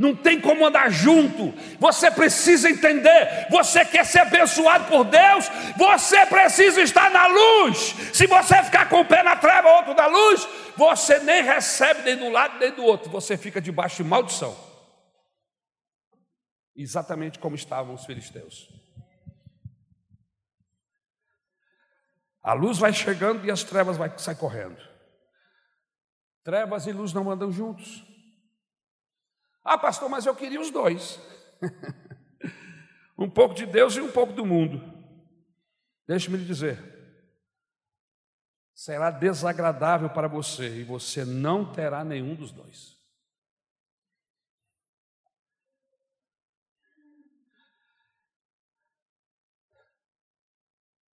não tem como andar junto. Você precisa entender. Você quer ser abençoado por Deus, você precisa estar na luz. Se você ficar com o pé na treva, outro da luz, você nem recebe nem do lado nem do outro, você fica debaixo de maldição. exatamente como estavam os filisteus. A luz vai chegando e as trevas vai sair correndo. Trevas e luz não andam juntos. Ah, pastor, mas eu queria os dois. um pouco de Deus e um pouco do mundo. Deixe-me lhe dizer, será desagradável para você e você não terá nenhum dos dois.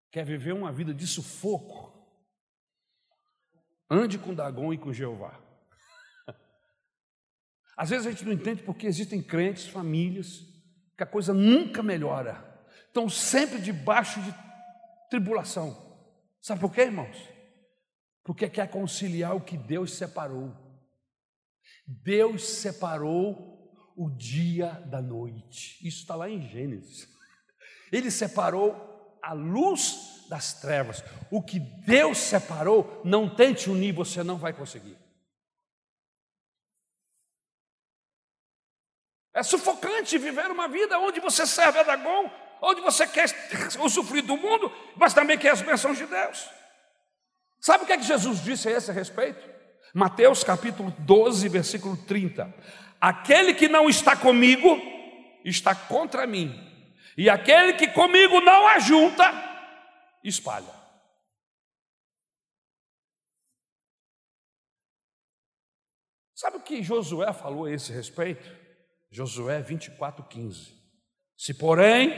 Quer viver uma vida de sufoco? Ande com Dagon e com Jeová. Às vezes a gente não entende porque existem crentes, famílias, que a coisa nunca melhora, estão sempre debaixo de tribulação. Sabe por quê, irmãos? Porque quer conciliar o que Deus separou. Deus separou o dia da noite. Isso está lá em Gênesis. Ele separou a luz das trevas. O que Deus separou, não tente unir, você não vai conseguir. É sufocante viver uma vida onde você serve a Dagon, onde você quer usufruir do mundo, mas também quer as bênçãos de Deus. Sabe o que é que Jesus disse a esse respeito? Mateus capítulo 12, versículo 30. Aquele que não está comigo está contra mim, e aquele que comigo não ajunta, espalha. Sabe o que Josué falou a esse respeito? Josué 24, 15. Se, porém,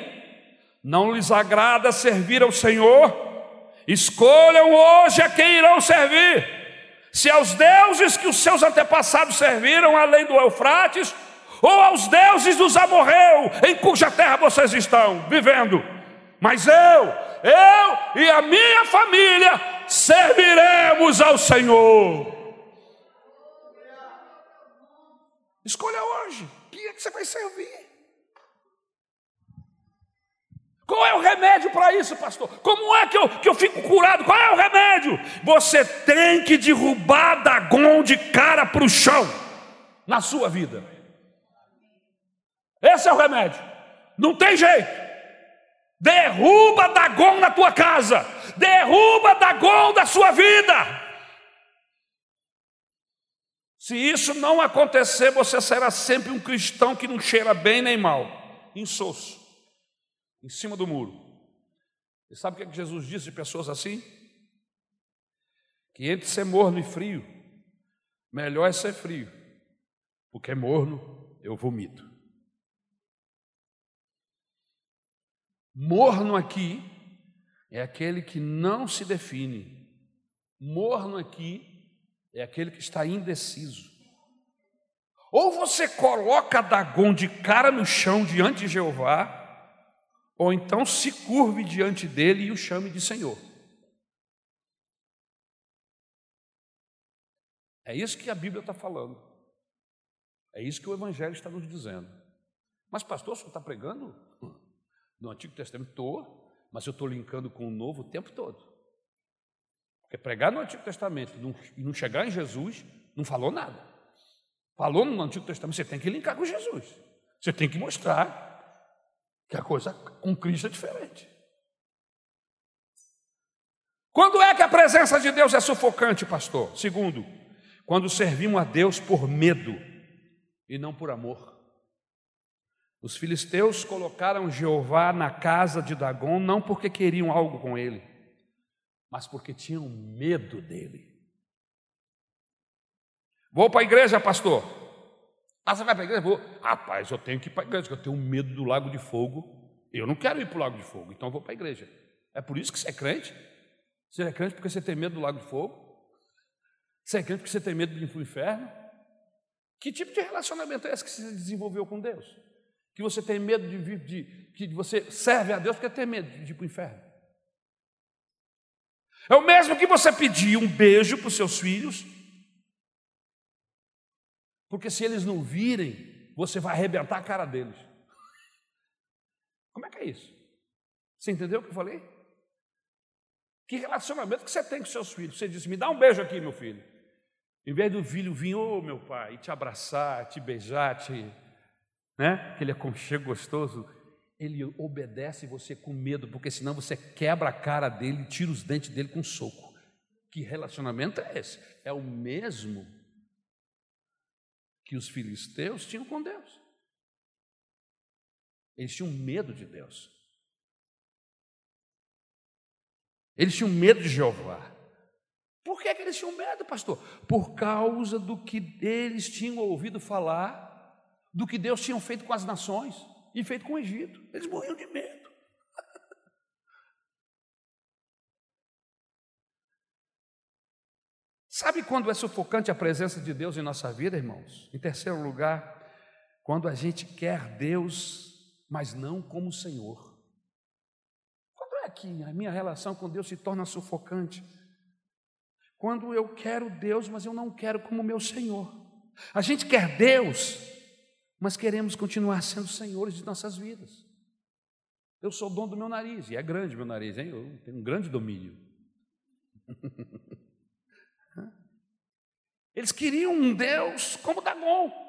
não lhes agrada servir ao Senhor, escolham hoje a quem irão servir. Se aos deuses que os seus antepassados serviram, além do Eufrates, ou aos deuses dos amorreu, em cuja terra vocês estão vivendo. Mas eu, eu e a minha família serviremos ao Senhor. Escolha hoje que você vai servir. Qual é o remédio para isso, pastor? Como é que eu, que eu fico curado? Qual é o remédio? Você tem que derrubar Dagon de cara para o chão na sua vida. Esse é o remédio. Não tem jeito. Derruba Dagon na tua casa. Derruba Dagon da sua vida. Se isso não acontecer, você será sempre um cristão que não cheira bem nem mal, insosso, em cima do muro. E sabe o que, é Jesus disse de pessoas assim? Que entre ser morno e frio, melhor é ser frio, porque morno eu vomito. Morno aqui é aquele que não se define. Morno aqui é aquele que está indeciso. Ou você coloca Dagon de cara no chão diante de Jeová, ou então se curve diante dele e o chame de Senhor. É isso que a Bíblia está falando. É isso que o Evangelho está nos dizendo. Mas, pastor, senhor está pregando no Antigo Testamento? Estou, mas eu estou linkando com o Novo o tempo todo. Porque pregar no Antigo Testamento e não chegar em Jesus, não falou nada. Falou no Antigo Testamento, você tem que linkar com Jesus. Você tem que mostrar que a coisa com Cristo é diferente. Quando é que a presença de Deus é sufocante, pastor? Segundo, quando servimos a Deus por medo e não por amor. Os filisteus colocaram Jeová na casa de Dagon não porque queriam algo com ele, mas porque tinham medo dele. Vou para a igreja, pastor. Ah, você vai para a igreja? Vou. Rapaz, eu tenho que ir para a igreja, porque eu tenho medo do lago de fogo. Eu não quero ir para o lago de fogo, então eu vou para a igreja. É por isso que você é crente? Você é crente porque você tem medo do lago de fogo? Você é crente porque você tem medo de ir para o inferno? Que tipo de relacionamento é esse que você desenvolveu com Deus? Que você tem medo de vir, de, que você serve a Deus porque tem medo de ir para o inferno? É o mesmo que você pedir um beijo para os seus filhos, porque se eles não virem, você vai arrebentar a cara deles. Como é que é isso? Você entendeu o que eu falei? Que relacionamento que você tem com seus filhos? Você disse, me dá um beijo aqui, meu filho. Em vez do filho vir, ô oh, meu pai, e te abraçar, te beijar, te. né? aquele aconchego gostoso, ele obedece você com medo, porque senão você quebra a cara dele tira os dentes dele com um soco. Que relacionamento é esse? É o mesmo que os filisteus tinham com Deus. Eles tinham medo de Deus. Eles tinham medo de Jeová. Por que, que eles tinham medo, pastor? Por causa do que eles tinham ouvido falar, do que Deus tinha feito com as nações e feito com o Egito. Eles morriam de medo. Sabe quando é sufocante a presença de Deus em nossa vida, irmãos? Em terceiro lugar, quando a gente quer Deus, mas não como Senhor. Quando é que a minha relação com Deus se torna sufocante? Quando eu quero Deus, mas eu não quero como meu Senhor. A gente quer Deus, mas queremos continuar sendo senhores de nossas vidas. Eu sou dono do meu nariz, e é grande meu nariz, hein? Eu tenho um grande domínio. Eles queriam um Deus como Dagon.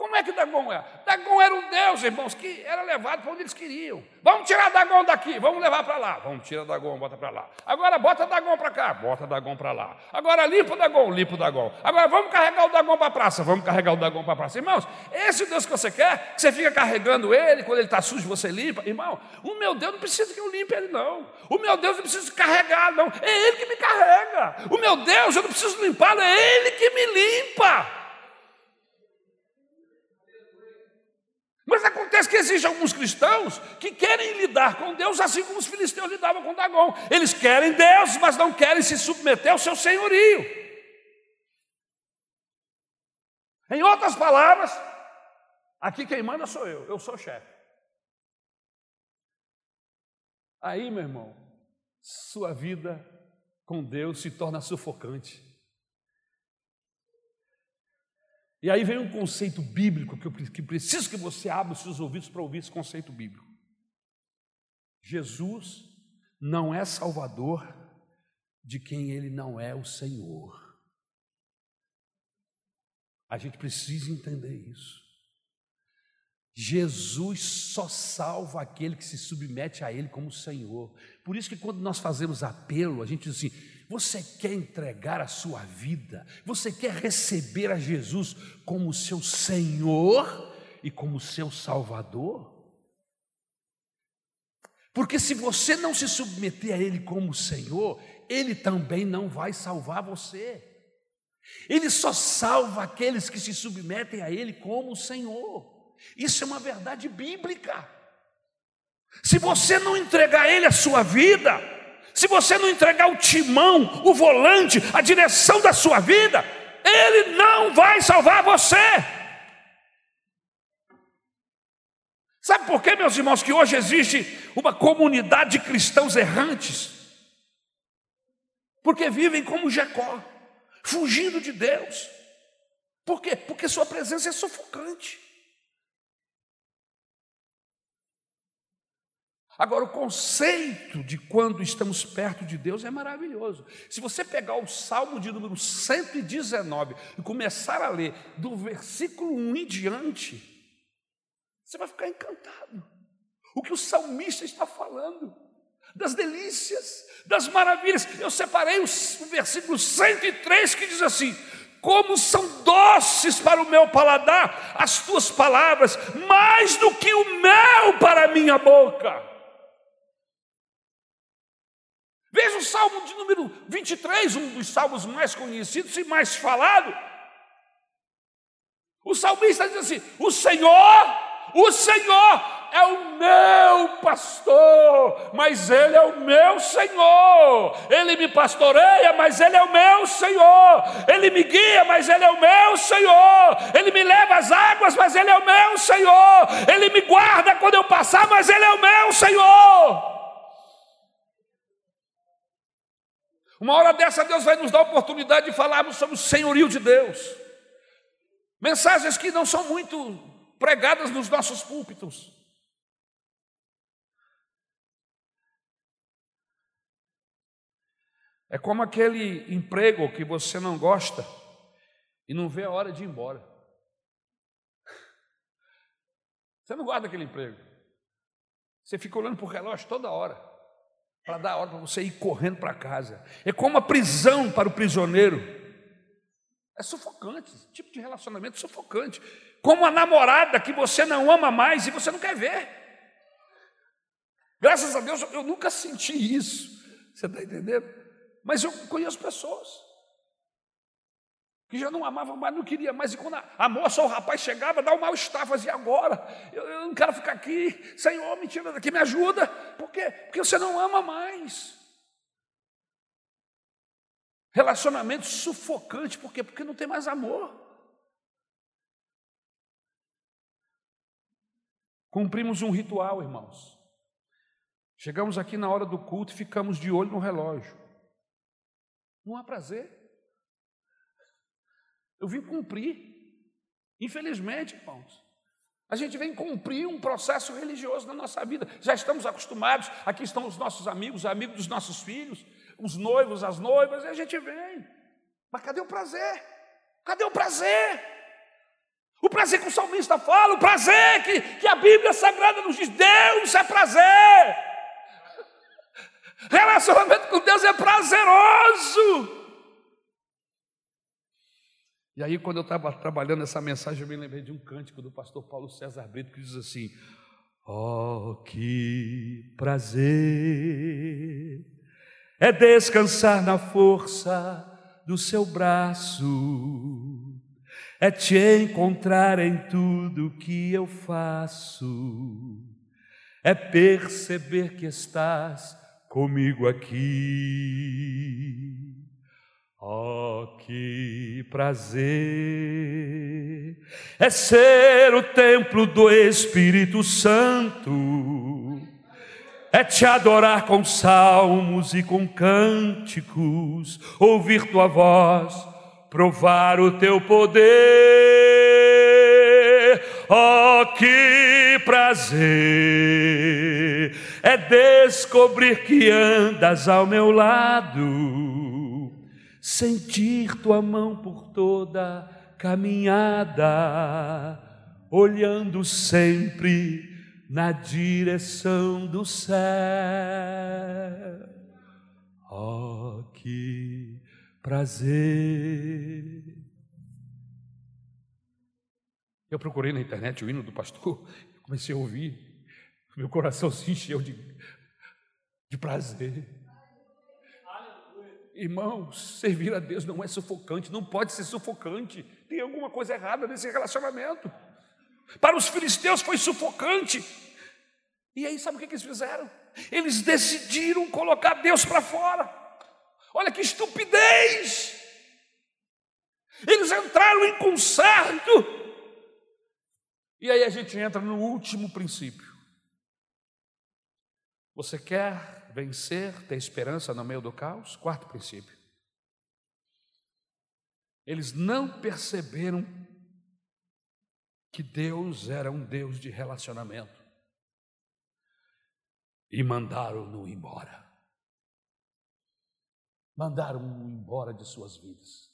Como é que Dagon é? Dagon era um deus, irmãos, que era levado para onde eles queriam. Vamos tirar Dagon daqui, vamos levar para lá. Vamos tirar Dagon, bota para lá. Agora bota Dagon para cá, bota Dagon para lá. Agora limpa o Dagon, limpa o Dagon. Agora vamos carregar o Dagon para a praça, vamos carregar o Dagon para a praça. Irmãos, esse Deus que você quer, que você fica carregando ele, quando ele está sujo você limpa. Irmão, o meu Deus não precisa que eu limpe ele, não. O meu Deus não precisa carregar, não. É ele que me carrega. O meu Deus, eu não preciso limpá-lo, é ele que me limpa. Mas acontece que existem alguns cristãos que querem lidar com Deus assim como os filisteus lidavam com Dagon. Eles querem Deus, mas não querem se submeter ao seu senhorio. Em outras palavras, aqui quem manda sou eu, eu sou chefe. Aí, meu irmão, sua vida com Deus se torna sufocante. E aí vem um conceito bíblico que eu preciso que você abra os seus ouvidos para ouvir esse conceito bíblico. Jesus não é salvador de quem ele não é o Senhor. A gente precisa entender isso. Jesus só salva aquele que se submete a Ele como Senhor. Por isso que quando nós fazemos apelo, a gente diz assim: você quer entregar a sua vida? Você quer receber a Jesus como seu Senhor e como seu Salvador? Porque se você não se submeter a Ele como Senhor, Ele também não vai salvar você. Ele só salva aqueles que se submetem a Ele como Senhor. Isso é uma verdade bíblica. Se você não entregar a Ele a sua vida, se você não entregar o timão, o volante, a direção da sua vida, Ele não vai salvar você. Sabe por quê, meus irmãos, que hoje existe uma comunidade de cristãos errantes? Porque vivem como Jacó, fugindo de Deus. Por quê? Porque sua presença é sufocante. Agora, o conceito de quando estamos perto de Deus é maravilhoso. Se você pegar o Salmo de número 119 e começar a ler do versículo 1 em diante, você vai ficar encantado. O que o salmista está falando, das delícias, das maravilhas. Eu separei o versículo 103 que diz assim: como são doces para o meu paladar as tuas palavras, mais do que o mel para a minha boca. Veja o Salmo de número 23, um dos salmos mais conhecidos e mais falado. O salmista diz assim: O Senhor, o Senhor é o meu pastor, mas Ele é o meu Senhor. Ele me pastoreia, mas Ele é o meu Senhor. Ele me guia, mas Ele é o meu Senhor. Ele me leva às águas, mas Ele é o meu Senhor. Ele me guarda quando eu passar, mas Ele é o meu Senhor. Uma hora dessa, Deus vai nos dar a oportunidade de falarmos sobre o senhorio de Deus. Mensagens que não são muito pregadas nos nossos púlpitos. É como aquele emprego que você não gosta e não vê a hora de ir embora. Você não guarda aquele emprego. Você fica olhando para o relógio toda hora, para dar hora para você ir correndo para casa. É como uma prisão para o prisioneiro. É sufocante, esse tipo de relacionamento sufocante. Como a namorada que você não ama mais e você não quer ver. Graças a Deus eu nunca senti isso. Você está entendendo? Mas eu conheço pessoas que já não amavam mais, não queria mais. E quando a, a moça ou o rapaz chegava, dá um mal-estar, fazia agora. Eu, eu, não quero ficar aqui, Senhor, me tira daqui, me ajuda. Por quê? Porque você não ama mais. Relacionamento sufocante, por quê? Porque não tem mais amor. Cumprimos um ritual, irmãos. Chegamos aqui na hora do culto e ficamos de olho no relógio. Não há prazer. Eu vim cumprir. Infelizmente, irmãos, a gente vem cumprir um processo religioso na nossa vida. Já estamos acostumados, aqui estão os nossos amigos, amigos dos nossos filhos, os noivos, as noivas, e a gente vem. Mas cadê o prazer? Cadê o prazer? O prazer que o salmista fala, o prazer que, que a Bíblia Sagrada nos diz: Deus é prazer. Relacionamento com Deus é prazeroso. E aí, quando eu estava trabalhando essa mensagem, eu me lembrei de um cântico do pastor Paulo César Brito que diz assim: Oh, que prazer é descansar na força do seu braço, é te encontrar em tudo que eu faço, é perceber que estás comigo aqui. Oh, que prazer é ser o templo do Espírito Santo, é te adorar com salmos e com cânticos, ouvir tua voz, provar o teu poder. Oh, que prazer é descobrir que andas ao meu lado, sentir tua mão por toda caminhada, olhando sempre na direção do céu. Oh, que prazer! Eu procurei na internet o hino do pastor, comecei a ouvir. Meu coração se encheu de, de prazer. Irmãos, servir a Deus não é sufocante, não pode ser sufocante. Tem alguma coisa errada nesse relacionamento. Para os filisteus foi sufocante. E aí, sabe o que eles fizeram? Eles decidiram colocar Deus para fora. Olha que estupidez! Eles entraram em conserto. E aí a gente entra no último princípio. Você quer vencer, ter esperança no meio do caos? Quarto princípio. Eles não perceberam que Deus era um Deus de relacionamento e mandaram-no embora. Mandaram-no embora de suas vidas.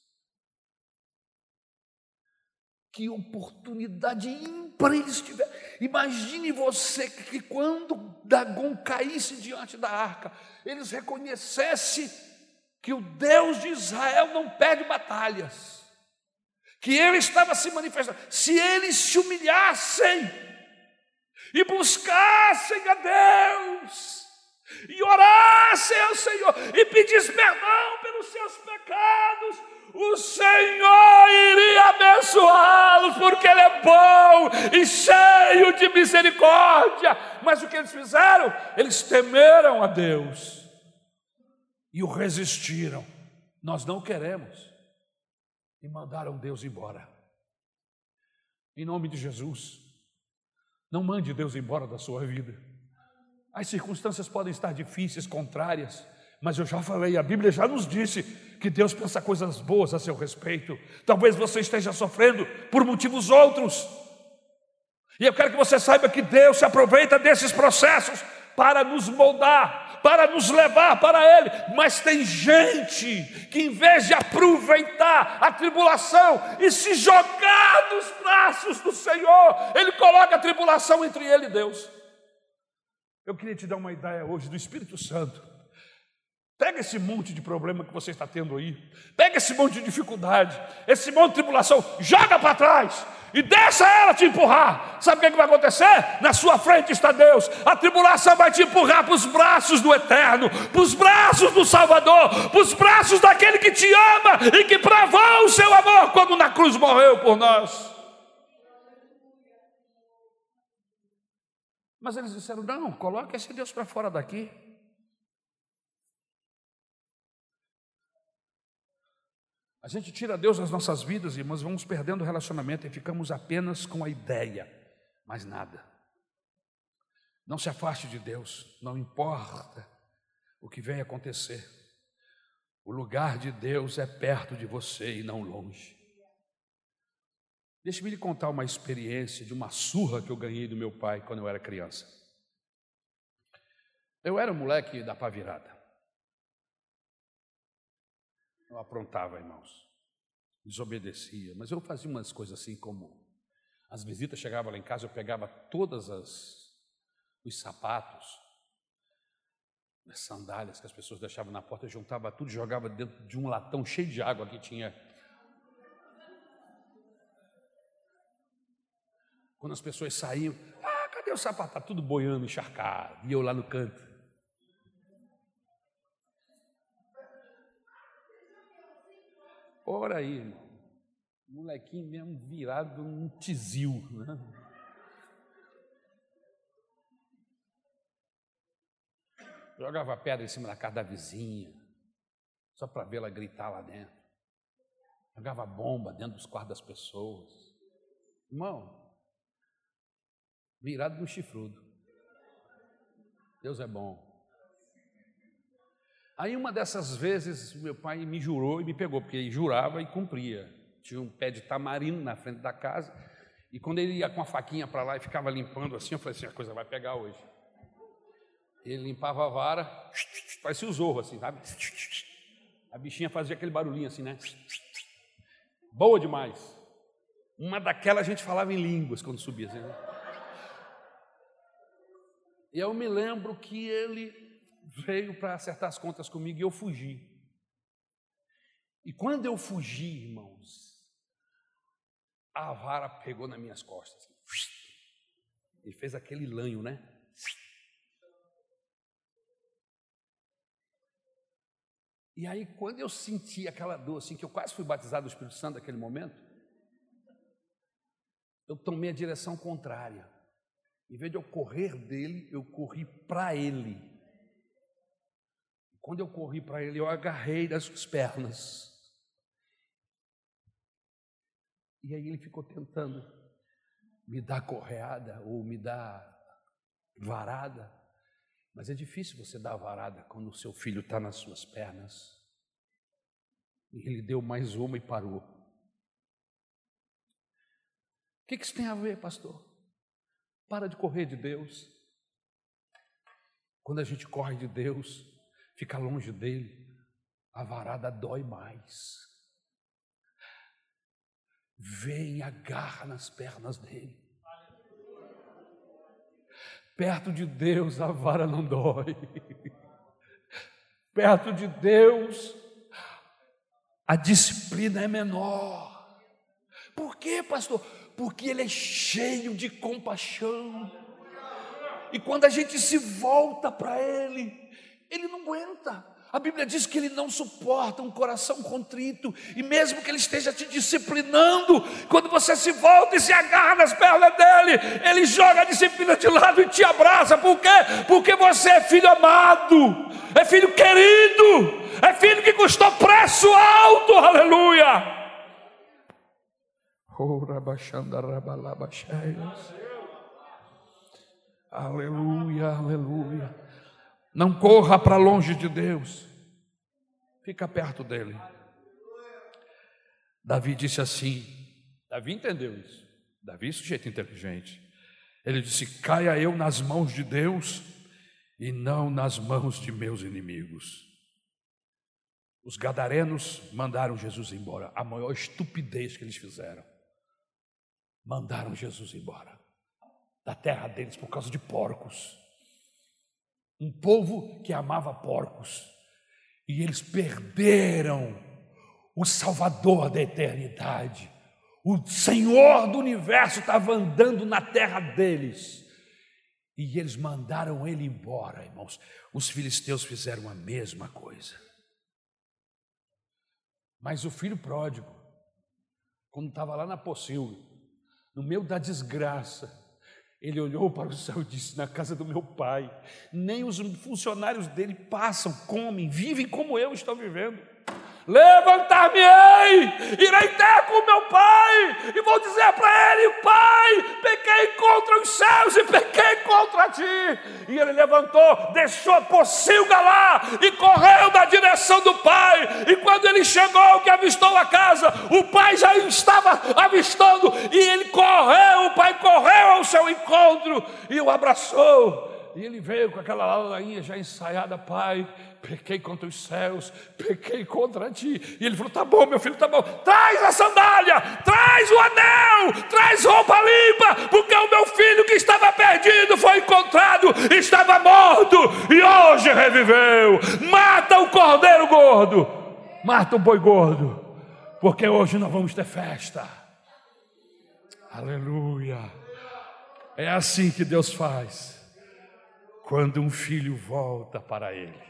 Que oportunidade ímpar eles tiveram. Imagine você que quando Dagon caísse diante da arca, eles reconhecessem que o Deus de Israel não perde batalhas, que ele estava se manifestando. Se eles se humilhassem e buscassem a Deus, e orassem ao Senhor, e pedissem perdão pelos seus pecados, o Senhor iria abençoá-los, porque Ele é bom e cheio de misericórdia. Mas o que eles fizeram? Eles temeram a Deus e o resistiram. Nós não queremos. E mandaram Deus embora. Em nome de Jesus, não mande Deus embora da sua vida. As circunstâncias podem estar difíceis, contrárias, mas eu já falei, a Bíblia já nos disse que Deus pensa coisas boas a seu respeito. Talvez você esteja sofrendo por motivos outros. E eu quero que você saiba que Deus se aproveita desses processos para nos moldar, para nos levar para Ele. Mas tem gente que, em vez de aproveitar a tribulação e se jogar nos braços do Senhor, Ele coloca a tribulação entre Ele e Deus. Eu queria te dar uma ideia hoje do Espírito Santo Pega esse monte de problema que você está tendo aí, pega esse monte de dificuldade, esse monte de tribulação, joga para trás e deixa ela te empurrar. Sabe o que, é que vai acontecer? Na sua frente está Deus, a tribulação vai te empurrar para os braços do Eterno, para os braços do Salvador, para os braços daquele que te ama e que provou o seu amor quando na cruz morreu por nós. Mas eles disseram: não, coloque esse Deus para fora daqui. A gente tira Deus das nossas vidas, irmãos, vamos perdendo o relacionamento e ficamos apenas com a ideia, mais nada. Não se afaste de Deus, não importa o que venha acontecer. O lugar de Deus é perto de você e não longe. Deixe-me lhe contar uma experiência de uma surra que eu ganhei do meu pai quando eu era criança. Eu era um moleque da pá Eu aprontava, irmãos. Desobedecia. Mas eu fazia umas coisas assim como. As visitas chegavam lá em casa, eu pegava todas as os sapatos, as sandálias que as pessoas deixavam na porta, eu juntava tudo, jogava dentro de um latão cheio de água que tinha. Quando as pessoas saíam, ah, cadê o sapato? Está tudo boiando, encharcado. E eu lá no canto. Ora aí, irmão. Molequinho mesmo virado um tizil, né? Jogava pedra em cima da casa da vizinha, só para vê-la gritar lá dentro. Jogava bomba dentro dos quartos das pessoas. Irmão, virado no chifrudo. Deus é bom. Aí uma dessas vezes meu pai me jurou e me pegou, porque ele jurava e cumpria. Tinha um pé de tamarindo na frente da casa, e quando ele ia com a faquinha para lá e ficava limpando assim, eu falei assim, a coisa vai pegar hoje. Ele limpava a vara, parecia o zorro assim, sabe? A bichinha fazia aquele barulhinho assim, né? Boa demais. Uma daquelas a gente falava em línguas quando subia assim, né? E eu me lembro que ele veio para acertar as contas comigo e eu fugi. E quando eu fugi, irmãos, a vara pegou nas minhas costas. E fez aquele lanho, né? E aí, quando eu senti aquela dor, assim, que eu quase fui batizado do Espírito Santo naquele momento, eu tomei a direção contrária. Em vez de eu correr dele, eu corri para ele. Quando eu corri para ele, eu agarrei das suas pernas. E aí ele ficou tentando me dar correada ou me dar varada. Mas é difícil você dar varada quando o seu filho está nas suas pernas. E ele deu mais uma e parou. O que, que isso tem a ver, pastor? Para de correr de Deus. Quando a gente corre de Deus, fica longe dele, a varada dói mais. Vem, agarra nas pernas dele. Perto de Deus a vara não dói. Perto de Deus a disciplina é menor. Por quê, pastor? Porque ele é cheio de compaixão. E quando a gente se volta para ele, ele não aguenta. A Bíblia diz que ele não suporta um coração contrito, e mesmo que ele esteja te disciplinando, quando você se volta e se agarra nas pernas dele, ele joga a disciplina de lado e te abraça, por quê? Porque você é filho amado, é filho querido, é filho que custou preço alto, aleluia. Aleluia, aleluia. Não corra para longe de Deus. Fica perto dele. Davi disse assim: Davi entendeu isso. Davi é sujeito inteligente. Ele disse: Caia eu nas mãos de Deus e não nas mãos de meus inimigos. Os gadarenos mandaram Jesus embora, a maior estupidez que eles fizeram. Mandaram Jesus embora da terra deles por causa de porcos. Um povo que amava porcos. E eles perderam o Salvador da eternidade. O Senhor do universo estava andando na terra deles. E eles mandaram ele embora, irmãos. Os filisteus fizeram a mesma coisa. Mas o filho pródigo, quando estava lá na pocilga, no meio da desgraça, ele olhou para o céu e disse: Na casa do meu pai, nem os funcionários dele passam, comem, vivem como eu estou vivendo. Levantar-me-ei, irei ter com meu pai, e vou dizer para ele: Pai, pequei contra os céus e pequei contra ti. E ele levantou, deixou a pocilga lá e correu na direção do pai. E quando ele chegou, que avistou a casa, o pai já estava avistando, e ele correu, o pai correu ao seu encontro e o abraçou. E ele veio com aquela ladainha já ensaiada, pai, pequei contra os céus, pequei contra ti. E ele falou: tá bom, meu filho, tá bom, traz a sandália, traz o anel, traz roupa limpa, porque o meu filho que estava perdido foi encontrado, estava morto e hoje reviveu. Mata o cordeiro gordo, mata o boi gordo, porque hoje nós vamos ter festa. Aleluia. É assim que Deus faz quando um filho volta para ele.